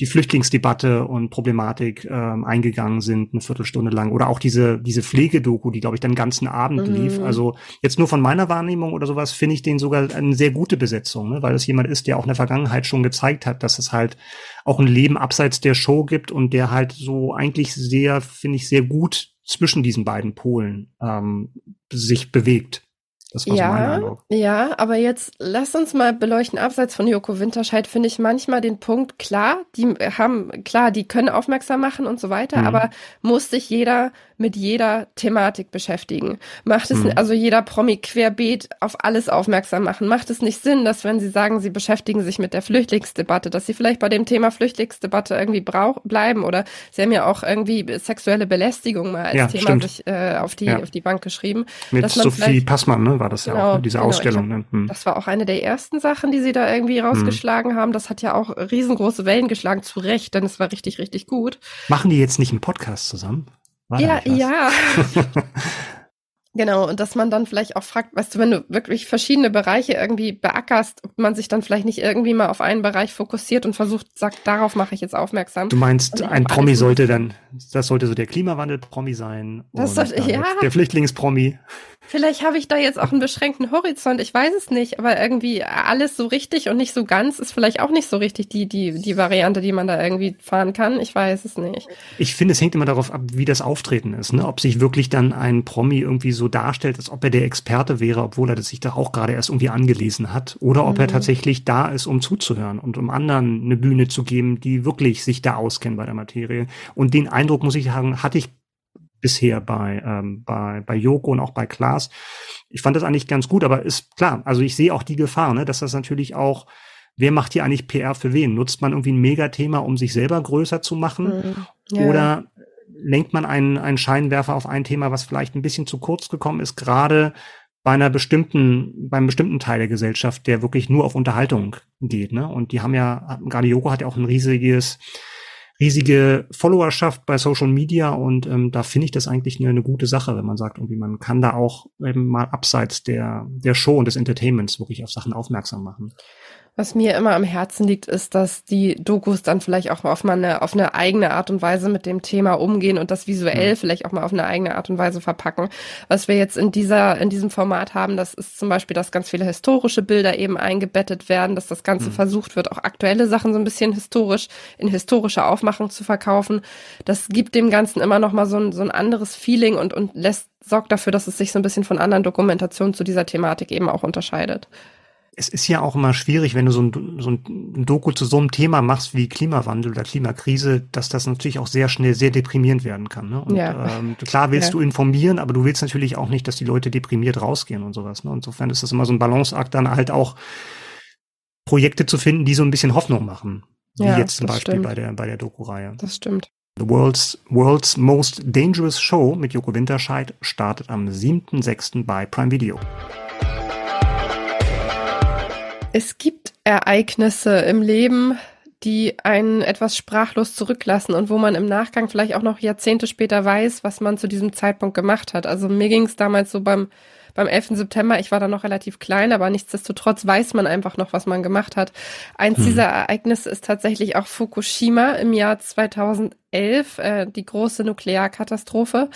die Flüchtlingsdebatte und Problematik ähm, eingegangen sind, eine Viertelstunde lang. Oder auch diese, diese Pflegedoku, die, glaube ich, den ganzen Abend mhm. lief. Also jetzt nur von meiner Wahrnehmung oder sowas finde ich den sogar eine sehr gute Besetzung, ne? weil es jemand ist, der auch in der Vergangenheit schon gezeigt hat, dass es halt auch ein Leben abseits der Show gibt und der halt so eigentlich sehr, finde ich, sehr gut zwischen diesen beiden Polen ähm, sich bewegt. Das war ja, so mein Eindruck. Ja, aber jetzt lass uns mal beleuchten, abseits von Joko Winterscheid finde ich manchmal den Punkt, klar, die haben, klar, die können aufmerksam machen und so weiter, mhm. aber muss sich jeder mit jeder Thematik beschäftigen? Macht es, mhm. also jeder Promi querbeet auf alles aufmerksam machen? Macht es nicht Sinn, dass wenn sie sagen, sie beschäftigen sich mit der Flüchtlingsdebatte, dass sie vielleicht bei dem Thema Flüchtlingsdebatte irgendwie brauch bleiben oder sie haben ja auch irgendwie sexuelle Belästigung mal als ja, Thema stimmt. sich äh, auf die, ja. auf die Bank geschrieben. Mit Sophie Passmann, ne? war das ja genau, auch, ne? diese genau, Ausstellung. Glaub, ne? hm. Das war auch eine der ersten Sachen, die sie da irgendwie hm. rausgeschlagen hm. haben. Das hat ja auch riesengroße Wellen geschlagen, zu Recht, denn es war richtig, richtig gut. Machen die jetzt nicht einen Podcast zusammen? War ja, ja. Genau, und dass man dann vielleicht auch fragt, weißt du, wenn du wirklich verschiedene Bereiche irgendwie beackerst, ob man sich dann vielleicht nicht irgendwie mal auf einen Bereich fokussiert und versucht, sagt, darauf mache ich jetzt aufmerksam. Du meinst, ein Promi sollte dann, das sollte so der Klimawandel-Promi sein. Das sollte, ja. Der Flüchtlingspromi. Vielleicht habe ich da jetzt auch einen beschränkten Horizont, ich weiß es nicht, aber irgendwie alles so richtig und nicht so ganz ist vielleicht auch nicht so richtig die, die, die Variante, die man da irgendwie fahren kann. Ich weiß es nicht. Ich finde, es hängt immer darauf ab, wie das Auftreten ist, ne? Ob sich wirklich dann ein Promi irgendwie so darstellt, als ob er der Experte wäre, obwohl er das sich da auch gerade erst irgendwie angelesen hat, oder ob mhm. er tatsächlich da ist, um zuzuhören und um anderen eine Bühne zu geben, die wirklich sich da auskennen bei der Materie. Und den Eindruck, muss ich sagen, hatte ich bisher bei, ähm, bei, bei Joko und auch bei Klaas. Ich fand das eigentlich ganz gut, aber ist klar, also ich sehe auch die Gefahr, ne, dass das natürlich auch, wer macht hier eigentlich PR für wen? Nutzt man irgendwie ein Megathema, um sich selber größer zu machen? Mhm. Ja. Oder lenkt man einen, einen Scheinwerfer auf ein Thema, was vielleicht ein bisschen zu kurz gekommen ist, gerade bei einer bestimmten, beim bestimmten Teil der Gesellschaft, der wirklich nur auf Unterhaltung geht, ne? Und die haben ja, gerade Joko hat ja auch ein riesiges riesige Followerschaft bei Social Media und ähm, da finde ich das eigentlich eine, eine gute Sache, wenn man sagt, irgendwie man kann da auch eben mal abseits der, der Show und des Entertainments wirklich auf Sachen aufmerksam machen. Was mir immer am Herzen liegt, ist, dass die Dokus dann vielleicht auch mal auf, mal eine, auf eine eigene Art und Weise mit dem Thema umgehen und das visuell mhm. vielleicht auch mal auf eine eigene Art und Weise verpacken. Was wir jetzt in dieser, in diesem Format haben, das ist zum Beispiel, dass ganz viele historische Bilder eben eingebettet werden, dass das Ganze mhm. versucht wird, auch aktuelle Sachen so ein bisschen historisch, in historischer Aufmachung zu verkaufen. Das gibt dem Ganzen immer noch mal so ein, so ein anderes Feeling und, und lässt, sorgt dafür, dass es sich so ein bisschen von anderen Dokumentationen zu dieser Thematik eben auch unterscheidet. Es ist ja auch immer schwierig, wenn du so ein, so ein Doku zu so einem Thema machst wie Klimawandel oder Klimakrise, dass das natürlich auch sehr schnell sehr deprimierend werden kann. Ne? Und ja. ähm, klar willst ja. du informieren, aber du willst natürlich auch nicht, dass die Leute deprimiert rausgehen und sowas. Ne? Insofern ist das immer so ein Balanceakt, dann halt auch Projekte zu finden, die so ein bisschen Hoffnung machen. Wie ja, jetzt zum Beispiel bei der, bei der Doku-Reihe. Das stimmt. The World's, World's Most Dangerous Show mit Joko Winterscheid startet am 7.6. bei Prime Video. Es gibt Ereignisse im Leben, die einen etwas sprachlos zurücklassen und wo man im Nachgang vielleicht auch noch Jahrzehnte später weiß, was man zu diesem Zeitpunkt gemacht hat. Also mir ging es damals so beim beim 11. September, ich war da noch relativ klein, aber nichtsdestotrotz weiß man einfach noch, was man gemacht hat. Eins hm. dieser Ereignisse ist tatsächlich auch Fukushima im Jahr 2011, äh, die große Nuklearkatastrophe.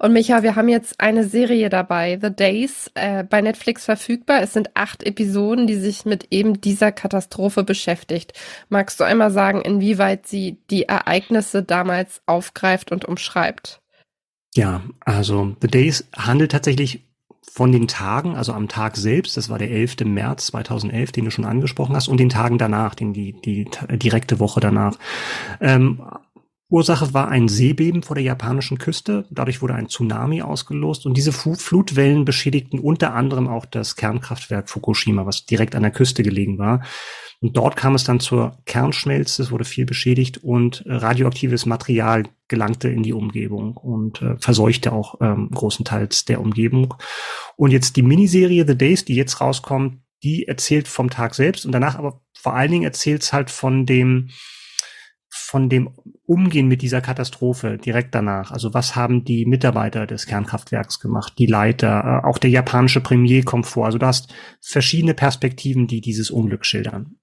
Und Micha, wir haben jetzt eine Serie dabei, The Days, äh, bei Netflix verfügbar. Es sind acht Episoden, die sich mit eben dieser Katastrophe beschäftigt. Magst du einmal sagen, inwieweit sie die Ereignisse damals aufgreift und umschreibt? Ja, also The Days handelt tatsächlich von den Tagen, also am Tag selbst, das war der 11. März 2011, den du schon angesprochen hast, und den Tagen danach, den die, die direkte Woche danach. Ähm, Ursache war ein Seebeben vor der japanischen Küste. Dadurch wurde ein Tsunami ausgelost und diese Flutwellen beschädigten unter anderem auch das Kernkraftwerk Fukushima, was direkt an der Küste gelegen war. Und dort kam es dann zur Kernschmelze, es wurde viel beschädigt und äh, radioaktives Material gelangte in die Umgebung und äh, verseuchte auch ähm, großenteils der Umgebung. Und jetzt die Miniserie The Days, die jetzt rauskommt, die erzählt vom Tag selbst und danach aber vor allen Dingen erzählt es halt von dem von dem Umgehen mit dieser Katastrophe direkt danach. Also was haben die Mitarbeiter des Kernkraftwerks gemacht, die Leiter, äh, auch der japanische Premier kommt vor. Also du hast verschiedene Perspektiven, die dieses Unglück schildern.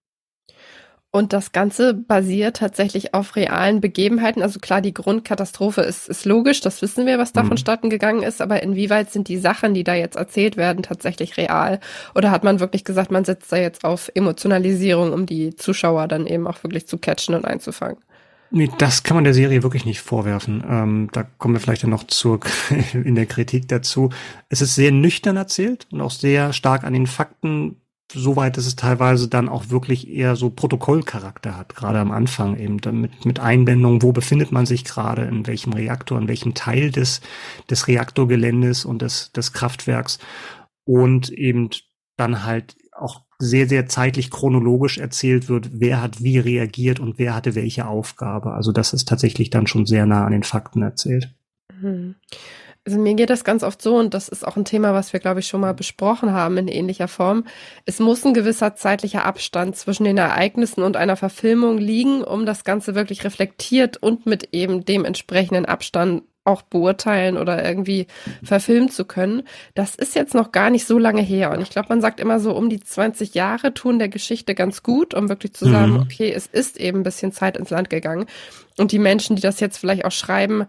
Und das Ganze basiert tatsächlich auf realen Begebenheiten. Also klar, die Grundkatastrophe ist, ist logisch, das wissen wir, was da mhm. vonstatten gegangen ist, aber inwieweit sind die Sachen, die da jetzt erzählt werden, tatsächlich real? Oder hat man wirklich gesagt, man setzt da jetzt auf Emotionalisierung, um die Zuschauer dann eben auch wirklich zu catchen und einzufangen? Nee, das kann man der Serie wirklich nicht vorwerfen. Ähm, da kommen wir vielleicht dann noch zur, in der Kritik dazu. Es ist sehr nüchtern erzählt und auch sehr stark an den Fakten soweit, dass es teilweise dann auch wirklich eher so Protokollcharakter hat, gerade am Anfang eben mit, mit Einbindung, wo befindet man sich gerade, in welchem Reaktor, in welchem Teil des, des Reaktorgeländes und des, des Kraftwerks und eben dann halt auch sehr, sehr zeitlich chronologisch erzählt wird, wer hat wie reagiert und wer hatte welche Aufgabe. Also das ist tatsächlich dann schon sehr nah an den Fakten erzählt. Mhm. Also mir geht das ganz oft so, und das ist auch ein Thema, was wir, glaube ich, schon mal besprochen haben in ähnlicher Form. Es muss ein gewisser zeitlicher Abstand zwischen den Ereignissen und einer Verfilmung liegen, um das Ganze wirklich reflektiert und mit eben dem entsprechenden Abstand auch beurteilen oder irgendwie verfilmen zu können. Das ist jetzt noch gar nicht so lange her. Und ich glaube, man sagt immer so, um die 20 Jahre tun der Geschichte ganz gut, um wirklich zu sagen, mhm. okay, es ist eben ein bisschen Zeit ins Land gegangen. Und die Menschen, die das jetzt vielleicht auch schreiben,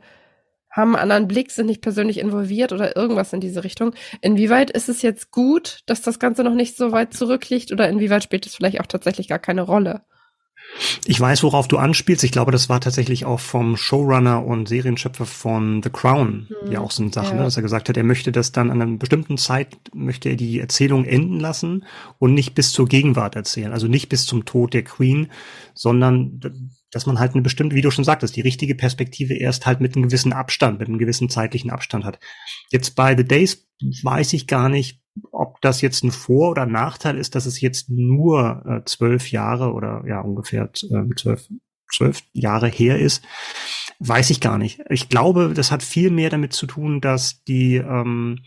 haben einen anderen Blick, sind nicht persönlich involviert oder irgendwas in diese Richtung. Inwieweit ist es jetzt gut, dass das Ganze noch nicht so weit zurückliegt oder inwieweit spielt es vielleicht auch tatsächlich gar keine Rolle? Ich weiß, worauf du anspielst. Ich glaube, das war tatsächlich auch vom Showrunner und Serienschöpfer von The Crown hm, ja auch so eine Sache, ja. ne? dass er gesagt hat, er möchte das dann an einer bestimmten Zeit, möchte er die Erzählung enden lassen und nicht bis zur Gegenwart erzählen. Also nicht bis zum Tod der Queen, sondern dass man halt eine bestimmte, wie du schon sagtest, die richtige Perspektive erst halt mit einem gewissen Abstand, mit einem gewissen zeitlichen Abstand hat. Jetzt bei The Days weiß ich gar nicht, ob das jetzt ein Vor- oder Nachteil ist, dass es jetzt nur äh, zwölf Jahre oder ja ungefähr äh, zwölf, zwölf Jahre her ist, weiß ich gar nicht. Ich glaube, das hat viel mehr damit zu tun, dass die, ähm,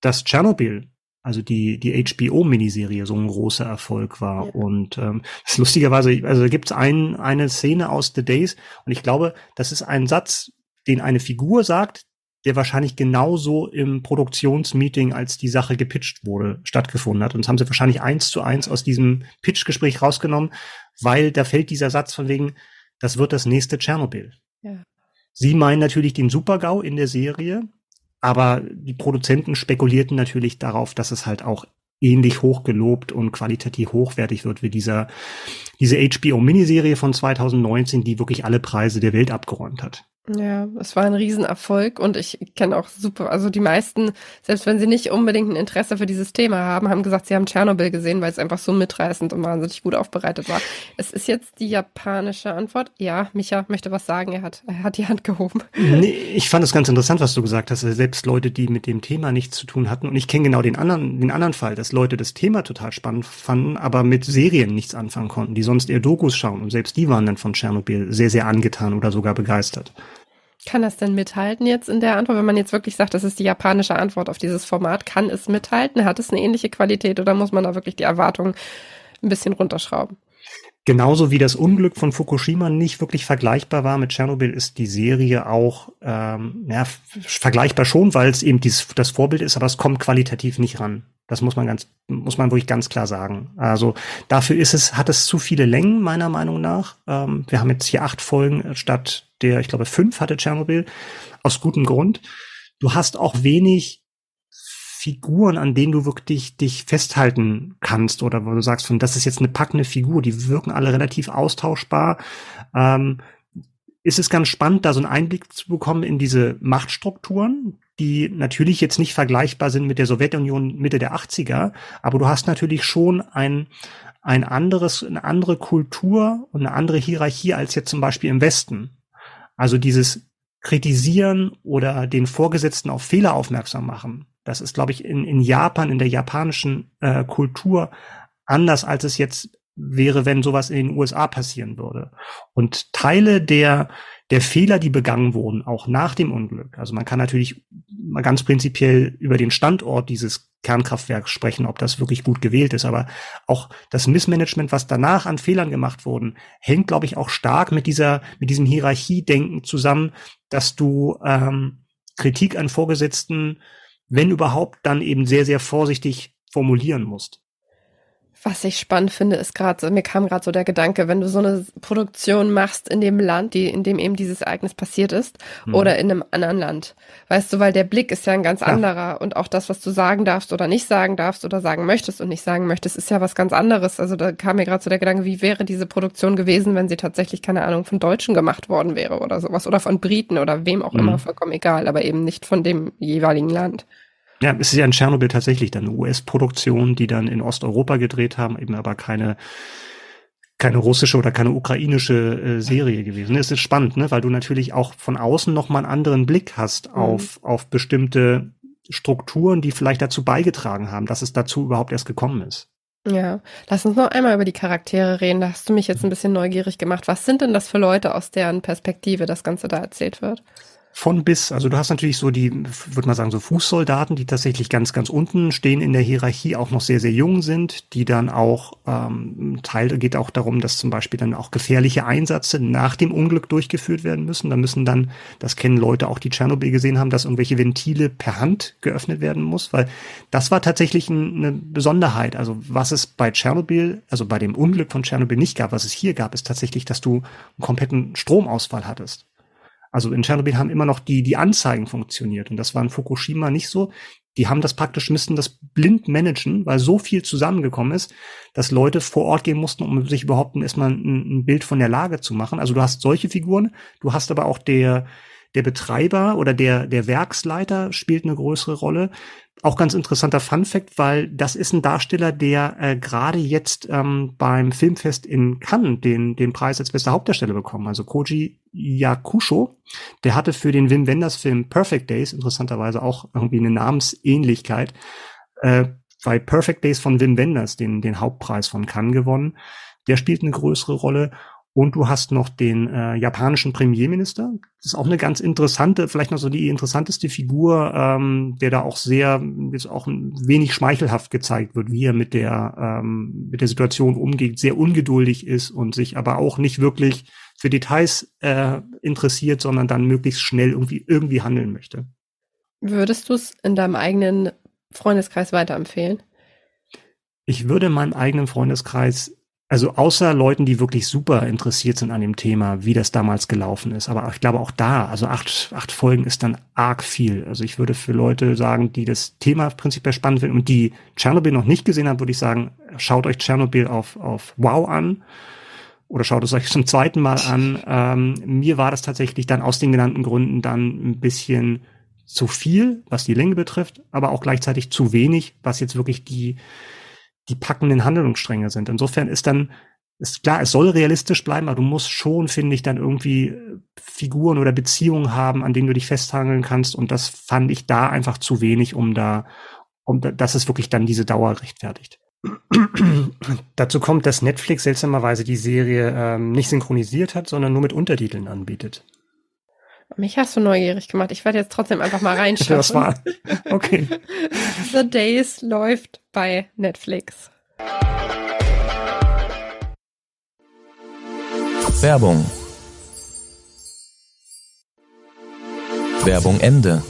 dass Tschernobyl also die, die HBO-Miniserie so ein großer Erfolg war. Ja. Und ähm, das lustigerweise, also da gibt es ein, eine Szene aus The Days und ich glaube, das ist ein Satz, den eine Figur sagt, der wahrscheinlich genauso im Produktionsmeeting, als die Sache gepitcht wurde, stattgefunden hat. Und das haben sie wahrscheinlich eins zu eins aus diesem Pitchgespräch rausgenommen, weil da fällt dieser Satz von wegen, das wird das nächste Tschernobyl. Ja. Sie meinen natürlich den Supergau in der Serie, aber die Produzenten spekulierten natürlich darauf, dass es halt auch ähnlich hoch gelobt und qualitativ hochwertig wird wie dieser, diese HBO-Miniserie von 2019, die wirklich alle Preise der Welt abgeräumt hat. Ja, es war ein Riesenerfolg und ich kenne auch super, also die meisten, selbst wenn sie nicht unbedingt ein Interesse für dieses Thema haben, haben gesagt, sie haben Tschernobyl gesehen, weil es einfach so mitreißend und wahnsinnig gut aufbereitet war. Es ist jetzt die japanische Antwort. Ja, Micha möchte was sagen, er hat, er hat die Hand gehoben. Nee, ich fand es ganz interessant, was du gesagt hast. Selbst Leute, die mit dem Thema nichts zu tun hatten, und ich kenne genau den anderen, den anderen Fall, dass Leute das Thema total spannend fanden, aber mit Serien nichts anfangen konnten, die sonst eher Dokus schauen und selbst die waren dann von Tschernobyl sehr, sehr angetan oder sogar begeistert. Kann das denn mithalten jetzt in der Antwort, wenn man jetzt wirklich sagt, das ist die japanische Antwort auf dieses Format? Kann es mithalten? Hat es eine ähnliche Qualität oder muss man da wirklich die Erwartungen ein bisschen runterschrauben? Genauso wie das Unglück von Fukushima nicht wirklich vergleichbar war mit Tschernobyl, ist die Serie auch ähm, ja, vergleichbar schon, weil es eben dies, das Vorbild ist, aber es kommt qualitativ nicht ran. Das muss man ganz, muss man wirklich ganz klar sagen. Also dafür ist es, hat es zu viele Längen, meiner Meinung nach. Ähm, wir haben jetzt hier acht Folgen statt der, ich glaube, fünf hatte Tschernobyl. Aus gutem Grund. Du hast auch wenig Figuren, an denen du wirklich dich festhalten kannst oder wo du sagst, von das ist jetzt eine packende Figur, die wirken alle relativ austauschbar. Ähm, ist es ganz spannend, da so einen Einblick zu bekommen in diese Machtstrukturen, die natürlich jetzt nicht vergleichbar sind mit der Sowjetunion Mitte der 80er, aber du hast natürlich schon ein, ein anderes, eine andere Kultur und eine andere Hierarchie als jetzt zum Beispiel im Westen. Also dieses Kritisieren oder den Vorgesetzten auf Fehler aufmerksam machen. Das ist, glaube ich, in, in Japan, in der japanischen äh, Kultur anders, als es jetzt wäre, wenn sowas in den USA passieren würde. Und Teile der der Fehler, die begangen wurden, auch nach dem Unglück. Also man kann natürlich mal ganz prinzipiell über den Standort dieses Kernkraftwerks sprechen, ob das wirklich gut gewählt ist. Aber auch das Missmanagement, was danach an Fehlern gemacht wurden, hängt, glaube ich, auch stark mit dieser, mit diesem Hierarchiedenken zusammen, dass du ähm, Kritik an Vorgesetzten, wenn überhaupt, dann eben sehr, sehr vorsichtig formulieren musst. Was ich spannend finde, ist gerade, mir kam gerade so der Gedanke, wenn du so eine Produktion machst in dem Land, die, in dem eben dieses Ereignis passiert ist, mhm. oder in einem anderen Land. Weißt du, weil der Blick ist ja ein ganz ja. anderer und auch das, was du sagen darfst oder nicht sagen darfst oder sagen möchtest und nicht sagen möchtest, ist ja was ganz anderes. Also da kam mir gerade so der Gedanke, wie wäre diese Produktion gewesen, wenn sie tatsächlich, keine Ahnung, von Deutschen gemacht worden wäre oder sowas oder von Briten oder wem auch mhm. immer, vollkommen egal, aber eben nicht von dem jeweiligen Land. Ja, es ist ja in Tschernobyl tatsächlich dann eine US-Produktion, die dann in Osteuropa gedreht haben, eben aber keine keine russische oder keine ukrainische äh, Serie gewesen. Es ist spannend, ne, weil du natürlich auch von außen noch mal einen anderen Blick hast mhm. auf auf bestimmte Strukturen, die vielleicht dazu beigetragen haben, dass es dazu überhaupt erst gekommen ist. Ja, lass uns noch einmal über die Charaktere reden. Da hast du mich jetzt ein bisschen neugierig gemacht. Was sind denn das für Leute, aus deren Perspektive das Ganze da erzählt wird? Von bis. Also du hast natürlich so die, würde man sagen, so Fußsoldaten, die tatsächlich ganz, ganz unten stehen in der Hierarchie, auch noch sehr, sehr jung sind, die dann auch, ähm, Teil geht auch darum, dass zum Beispiel dann auch gefährliche Einsätze nach dem Unglück durchgeführt werden müssen. Da müssen dann, das kennen Leute auch, die Tschernobyl gesehen haben, dass irgendwelche Ventile per Hand geöffnet werden muss, weil das war tatsächlich eine Besonderheit. Also was es bei Tschernobyl, also bei dem Unglück von Tschernobyl nicht gab, was es hier gab, ist tatsächlich, dass du einen kompletten Stromausfall hattest. Also in Tschernobyl haben immer noch die, die Anzeigen funktioniert und das war in Fukushima nicht so. Die haben das praktisch, müssten das blind managen, weil so viel zusammengekommen ist, dass Leute vor Ort gehen mussten, um sich überhaupt erstmal ein, ein Bild von der Lage zu machen. Also du hast solche Figuren, du hast aber auch der, der Betreiber oder der, der Werksleiter spielt eine größere Rolle. Auch ganz interessanter Fun Fact, weil das ist ein Darsteller, der äh, gerade jetzt ähm, beim Filmfest in Cannes den, den Preis als bester Hauptdarsteller bekommen. Also Koji Yakusho, der hatte für den Wim Wenders Film Perfect Days interessanterweise auch irgendwie eine Namensähnlichkeit. Äh, bei Perfect Days von Wim Wenders den, den Hauptpreis von Cannes gewonnen. Der spielt eine größere Rolle und du hast noch den äh, japanischen Premierminister. Das ist auch eine ganz interessante, vielleicht noch so die interessanteste Figur, ähm, der da auch sehr, jetzt auch wenig schmeichelhaft gezeigt wird, wie er mit der, ähm, mit der Situation umgeht, sehr ungeduldig ist und sich aber auch nicht wirklich für Details äh, interessiert, sondern dann möglichst schnell irgendwie, irgendwie handeln möchte. Würdest du es in deinem eigenen Freundeskreis weiterempfehlen? Ich würde in meinem eigenen Freundeskreis also außer Leuten, die wirklich super interessiert sind an dem Thema, wie das damals gelaufen ist. Aber ich glaube auch da, also acht, acht Folgen ist dann arg viel. Also ich würde für Leute sagen, die das Thema prinzipiell spannend finden und die Tschernobyl noch nicht gesehen haben, würde ich sagen, schaut euch Tschernobyl auf, auf Wow an. oder schaut es euch zum zweiten Mal an. Ähm, mir war das tatsächlich dann aus den genannten Gründen dann ein bisschen zu viel, was die Länge betrifft, aber auch gleichzeitig zu wenig, was jetzt wirklich die, die packenden Handlungsstränge sind. Insofern ist dann, ist klar, es soll realistisch bleiben, aber du musst schon, finde ich, dann irgendwie äh, Figuren oder Beziehungen haben, an denen du dich festhangeln kannst. Und das fand ich da einfach zu wenig, um da, um da, dass es wirklich dann diese Dauer rechtfertigt. Dazu kommt, dass Netflix seltsamerweise die Serie ähm, nicht synchronisiert hat, sondern nur mit Untertiteln anbietet. Mich hast du neugierig gemacht. Ich werde jetzt trotzdem einfach mal reinschauen. das war okay. The Days läuft bei Netflix. Werbung. Werbung Ende.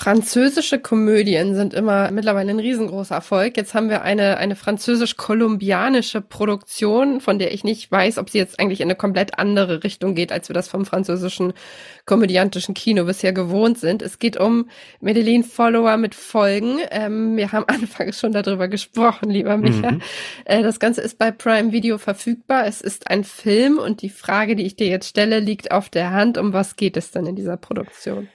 Französische Komödien sind immer mittlerweile ein riesengroßer Erfolg. Jetzt haben wir eine, eine französisch-kolumbianische Produktion, von der ich nicht weiß, ob sie jetzt eigentlich in eine komplett andere Richtung geht, als wir das vom französischen komödiantischen Kino bisher gewohnt sind. Es geht um Medellin-Follower mit Folgen. Ähm, wir haben anfangs schon darüber gesprochen, lieber Micha. Mhm. Äh, das Ganze ist bei Prime Video verfügbar. Es ist ein Film und die Frage, die ich dir jetzt stelle, liegt auf der Hand. Um was geht es denn in dieser Produktion?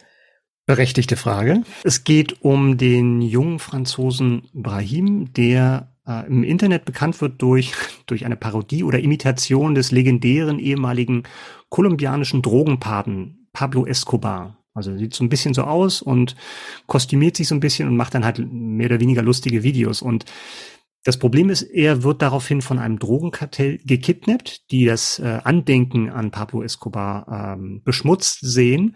Berechtigte Frage. Es geht um den jungen Franzosen Brahim, der äh, im Internet bekannt wird durch, durch eine Parodie oder Imitation des legendären ehemaligen kolumbianischen Drogenpaten Pablo Escobar. Also sieht so ein bisschen so aus und kostümiert sich so ein bisschen und macht dann halt mehr oder weniger lustige Videos. Und das Problem ist, er wird daraufhin von einem Drogenkartell gekidnappt, die das äh, Andenken an Pablo Escobar ähm, beschmutzt sehen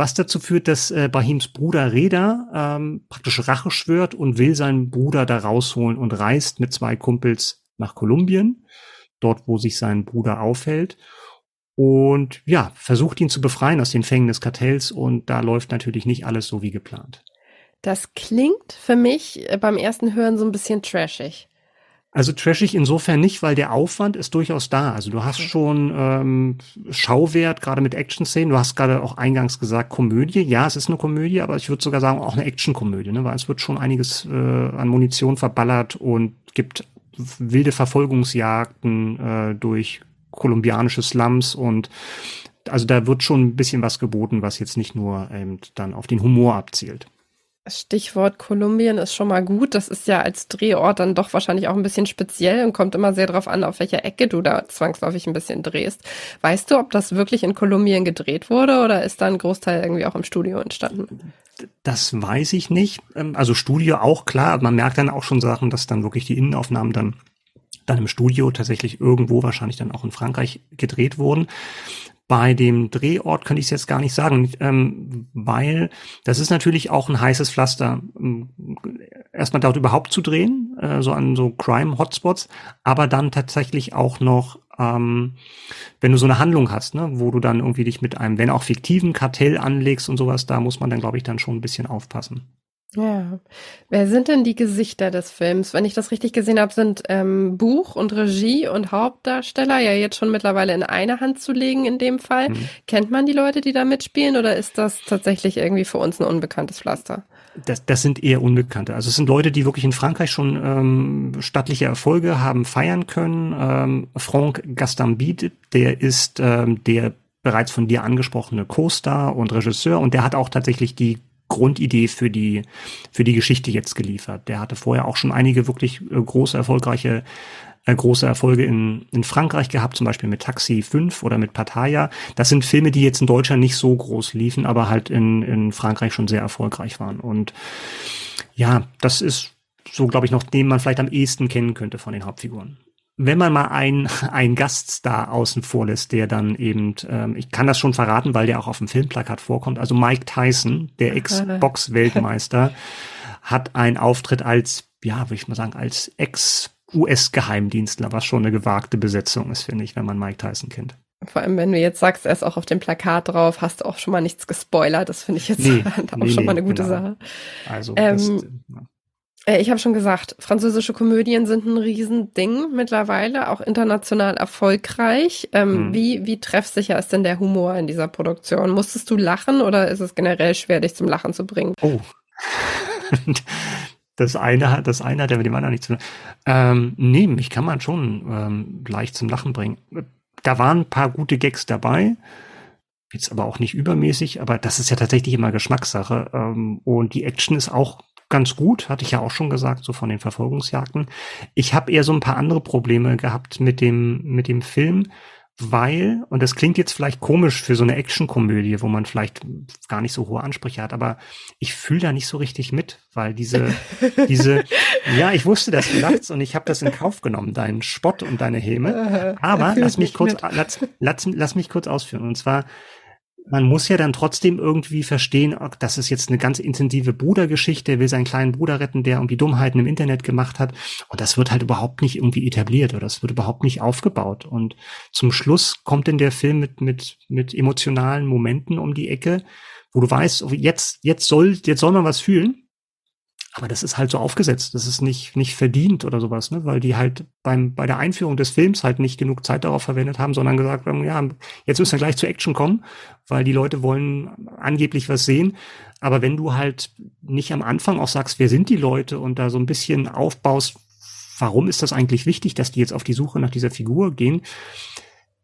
was dazu führt, dass äh, Bahims Bruder Reda ähm, praktisch Rache schwört und will seinen Bruder da rausholen und reist mit zwei Kumpels nach Kolumbien, dort wo sich sein Bruder aufhält und ja, versucht ihn zu befreien aus den Fängen des Kartells und da läuft natürlich nicht alles so wie geplant. Das klingt für mich äh, beim ersten Hören so ein bisschen trashig. Also trashig insofern nicht, weil der Aufwand ist durchaus da. Also du hast schon ähm, Schauwert, gerade mit Action-Szenen. Du hast gerade auch eingangs gesagt, Komödie. Ja, es ist eine Komödie, aber ich würde sogar sagen, auch eine Action-Komödie, ne? weil es wird schon einiges äh, an Munition verballert und gibt wilde Verfolgungsjagden äh, durch kolumbianische Slums und also da wird schon ein bisschen was geboten, was jetzt nicht nur ähm, dann auf den Humor abzielt. Stichwort Kolumbien ist schon mal gut. Das ist ja als Drehort dann doch wahrscheinlich auch ein bisschen speziell und kommt immer sehr darauf an, auf welcher Ecke du da zwangsläufig ein bisschen drehst. Weißt du, ob das wirklich in Kolumbien gedreht wurde oder ist da ein Großteil irgendwie auch im Studio entstanden? Das weiß ich nicht. Ähm, also Studio auch klar. Man merkt dann auch schon Sachen, dass dann wirklich die Innenaufnahmen dann dann im Studio tatsächlich irgendwo wahrscheinlich dann auch in Frankreich gedreht wurden. Bei dem Drehort könnte ich es jetzt gar nicht sagen, ähm, weil das ist natürlich auch ein heißes Pflaster. Erstmal dort überhaupt zu drehen, äh, so an so Crime-Hotspots, aber dann tatsächlich auch noch, ähm, wenn du so eine Handlung hast, ne, wo du dann irgendwie dich mit einem, wenn auch fiktiven Kartell anlegst und sowas, da muss man dann, glaube ich, dann schon ein bisschen aufpassen. Ja. Wer sind denn die Gesichter des Films? Wenn ich das richtig gesehen habe, sind ähm, Buch und Regie und Hauptdarsteller ja jetzt schon mittlerweile in eine Hand zu legen in dem Fall. Mhm. Kennt man die Leute, die da mitspielen oder ist das tatsächlich irgendwie für uns ein unbekanntes Pflaster? Das, das sind eher Unbekannte. Also es sind Leute, die wirklich in Frankreich schon ähm, stattliche Erfolge haben feiern können. Ähm, Franck Gastambide, der ist ähm, der bereits von dir angesprochene Co-Star und Regisseur und der hat auch tatsächlich die Grundidee für die, für die Geschichte jetzt geliefert. Der hatte vorher auch schon einige wirklich äh, große, erfolgreiche äh, große Erfolge in, in Frankreich gehabt, zum Beispiel mit Taxi 5 oder mit Pattaya. Das sind Filme, die jetzt in Deutschland nicht so groß liefen, aber halt in, in Frankreich schon sehr erfolgreich waren. Und ja, das ist so, glaube ich, noch den man vielleicht am ehesten kennen könnte von den Hauptfiguren wenn man mal einen, einen Gaststar außen vor lässt, der dann eben, ähm, ich kann das schon verraten, weil der auch auf dem Filmplakat vorkommt, also Mike Tyson, der Ex-Box-Weltmeister, hat einen Auftritt als, ja, würde ich mal sagen, als Ex-US-Geheimdienstler, was schon eine gewagte Besetzung ist, finde ich, wenn man Mike Tyson kennt. Vor allem, wenn du jetzt sagst, er ist auch auf dem Plakat drauf, hast du auch schon mal nichts gespoilert. Das finde ich jetzt nee, auch nee, schon mal eine gute genau. Sache. Also, ähm, das, ja. Äh, ich habe schon gesagt, französische Komödien sind ein Riesending mittlerweile, auch international erfolgreich. Ähm, hm. Wie, wie treffsicher ist denn der Humor in dieser Produktion? Musstest du lachen oder ist es generell schwer, dich zum Lachen zu bringen? Oh. das eine, das eine hat ja mit dem anderen nichts zu tun. Ähm, nee, mich kann man schon ähm, leicht zum Lachen bringen. Da waren ein paar gute Gags dabei. Jetzt aber auch nicht übermäßig, aber das ist ja tatsächlich immer Geschmackssache. Ähm, und die Action ist auch ganz gut, hatte ich ja auch schon gesagt, so von den Verfolgungsjagden. Ich habe eher so ein paar andere Probleme gehabt mit dem, mit dem Film weil, und das klingt jetzt vielleicht komisch für so eine Actionkomödie, wo man vielleicht gar nicht so hohe Ansprüche hat, aber ich fühle da nicht so richtig mit, weil diese, diese, ja, ich wusste, dass du lachst und ich habe das in Kauf genommen, deinen Spott und deine Häme. Aber lass mich kurz, lass, lass, lass mich kurz ausführen. Und zwar, man muss ja dann trotzdem irgendwie verstehen, das ist jetzt eine ganz intensive Brudergeschichte, er will seinen kleinen Bruder retten, der irgendwie Dummheiten im Internet gemacht hat. Und das wird halt überhaupt nicht irgendwie etabliert oder das wird überhaupt nicht aufgebaut. Und zum Schluss kommt denn der Film mit, mit, mit emotionalen Momenten um die Ecke, wo du weißt, jetzt, jetzt soll, jetzt soll man was fühlen. Aber das ist halt so aufgesetzt. Das ist nicht, nicht verdient oder sowas, ne? Weil die halt beim, bei der Einführung des Films halt nicht genug Zeit darauf verwendet haben, sondern gesagt haben, ja, jetzt müssen wir gleich zu Action kommen, weil die Leute wollen angeblich was sehen. Aber wenn du halt nicht am Anfang auch sagst, wer sind die Leute und da so ein bisschen aufbaust, warum ist das eigentlich wichtig, dass die jetzt auf die Suche nach dieser Figur gehen,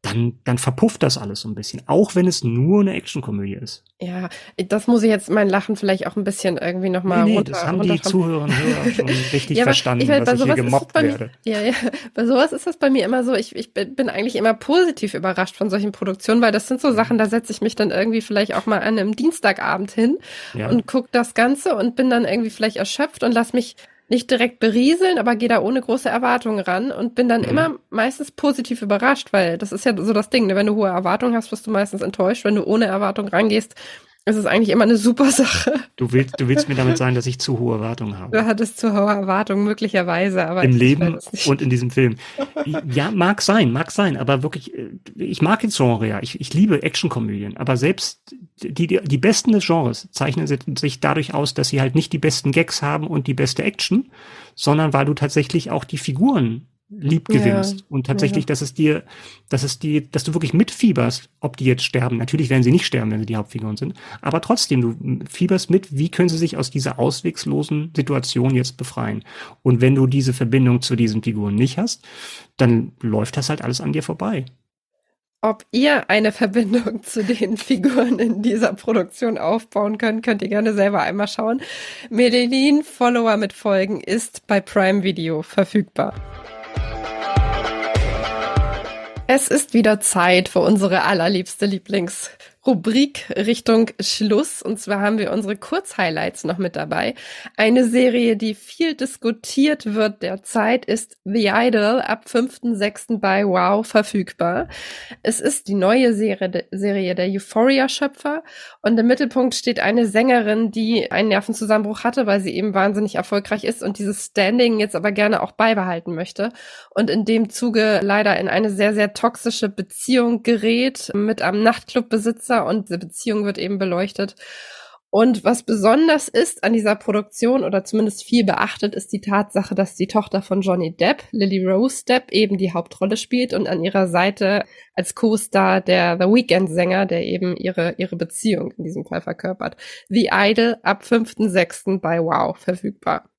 dann, dann verpufft das alles so ein bisschen, auch wenn es nur eine Actionkomödie ist. Ja, das muss ich jetzt mein Lachen vielleicht auch ein bisschen irgendwie nochmal nee, nee, runter. Das haben die Zuhörer und Hörer schon richtig ja, verstanden, ich, dass ich hier gemobbt werde. Ja, ja, bei sowas ist das bei mir immer so. Ich, ich bin eigentlich immer positiv überrascht von solchen Produktionen, weil das sind so Sachen, da setze ich mich dann irgendwie vielleicht auch mal an einem Dienstagabend hin ja. und gucke das Ganze und bin dann irgendwie vielleicht erschöpft und lass mich nicht direkt berieseln, aber gehe da ohne große Erwartungen ran und bin dann mhm. immer meistens positiv überrascht, weil das ist ja so das Ding, ne? wenn du hohe Erwartungen hast, wirst du meistens enttäuscht. Wenn du ohne Erwartung rangehst, es ist eigentlich immer eine super Sache. Du willst, du willst mir damit sagen, dass ich zu hohe Erwartungen habe. Du hattest zu hohe Erwartungen, möglicherweise, aber. Im Leben und in diesem Film. Ja, mag sein, mag sein, aber wirklich, äh, ich mag den Genre ja. Ich, ich liebe Actionkomödien, aber selbst die, die, die besten des Genres zeichnen sich dadurch aus, dass sie halt nicht die besten Gags haben und die beste Action, sondern weil du tatsächlich auch die Figuren lieb gewinnst. Ja, und tatsächlich, ja. dass es dir, dass es dir, dass du wirklich mitfieberst, ob die jetzt sterben. Natürlich werden sie nicht sterben, wenn sie die Hauptfiguren sind. Aber trotzdem, du fieberst mit, wie können sie sich aus dieser auswegslosen Situation jetzt befreien. Und wenn du diese Verbindung zu diesen Figuren nicht hast, dann läuft das halt alles an dir vorbei. Ob ihr eine Verbindung zu den Figuren in dieser Produktion aufbauen könnt, könnt ihr gerne selber einmal schauen. Medellin Follower mit Folgen ist bei Prime Video verfügbar. Es ist wieder Zeit für unsere allerliebste Lieblings Rubrik Richtung Schluss. Und zwar haben wir unsere Kurzhighlights noch mit dabei. Eine Serie, die viel diskutiert wird derzeit, ist The Idol ab 5.6. bei Wow verfügbar. Es ist die neue Serie, Serie der Euphoria-Schöpfer und im Mittelpunkt steht eine Sängerin, die einen Nervenzusammenbruch hatte, weil sie eben wahnsinnig erfolgreich ist und dieses Standing jetzt aber gerne auch beibehalten möchte und in dem Zuge leider in eine sehr, sehr toxische Beziehung gerät mit einem Nachtclubbesitzer Wasser und diese Beziehung wird eben beleuchtet. Und was besonders ist an dieser Produktion oder zumindest viel beachtet, ist die Tatsache, dass die Tochter von Johnny Depp, Lily Rose Depp, eben die Hauptrolle spielt und an ihrer Seite als Co-Star der The Weekend-Sänger, der eben ihre, ihre Beziehung in diesem Fall verkörpert. The Idol ab 5.6. bei Wow verfügbar.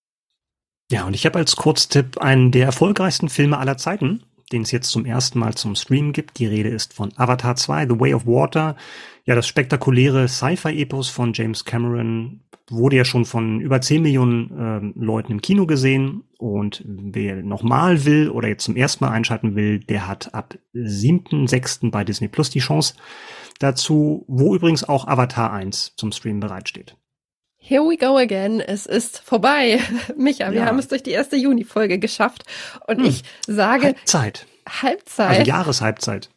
Ja, und ich habe als Kurztipp einen der erfolgreichsten Filme aller Zeiten den es jetzt zum ersten Mal zum Streamen gibt. Die Rede ist von Avatar 2, The Way of Water. Ja, das spektakuläre Sci-Fi-Epos von James Cameron wurde ja schon von über 10 Millionen äh, Leuten im Kino gesehen. Und wer nochmal will oder jetzt zum ersten Mal einschalten will, der hat ab 7.6. bei Disney Plus die Chance dazu, wo übrigens auch Avatar 1 zum Streamen bereitsteht. Here we go again. Es ist vorbei. Micha, wir haben es durch die erste Juni-Folge geschafft. Und hm. ich sage. Halbzeit. Halbzeit. Also Jahreshalbzeit.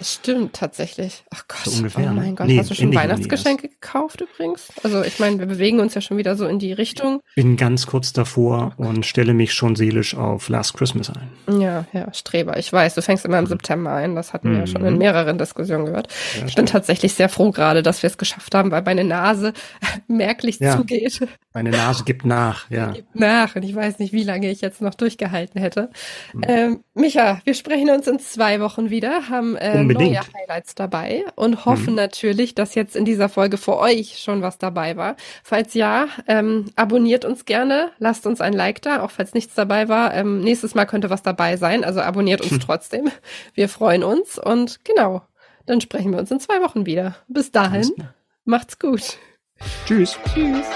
Stimmt, tatsächlich. Ach Gott, so ungefähr, oh ne? mein Gott, nee, hast du schon Weihnachtsgeschenke gekauft übrigens? Also ich meine, wir bewegen uns ja schon wieder so in die Richtung. Bin ganz kurz davor oh und stelle mich schon seelisch auf Last Christmas ein. Ja, ja, Streber. Ich weiß, du fängst immer im mhm. September ein. Das hatten wir ja schon in mhm. mehreren Diskussionen gehört. Ja, ich bin tatsächlich sehr froh gerade, dass wir es geschafft haben, weil meine Nase merklich ja, zugeht. Meine Nase gibt nach, ja. Gibt nach und ich weiß nicht, wie lange ich jetzt noch durchgehalten hätte. Mhm. Ähm, Micha, wir sprechen uns in zwei Wochen wieder, haben ähm, Unbedingt. neue Highlights dabei und hoffen mhm. natürlich, dass jetzt in dieser Folge für euch schon was dabei war. Falls ja, ähm, abonniert uns gerne, lasst uns ein Like da, auch falls nichts dabei war. Ähm, nächstes Mal könnte was dabei sein, also abonniert uns trotzdem. Wir freuen uns und genau, dann sprechen wir uns in zwei Wochen wieder. Bis dahin, macht's gut. Tschüss. Tschüss.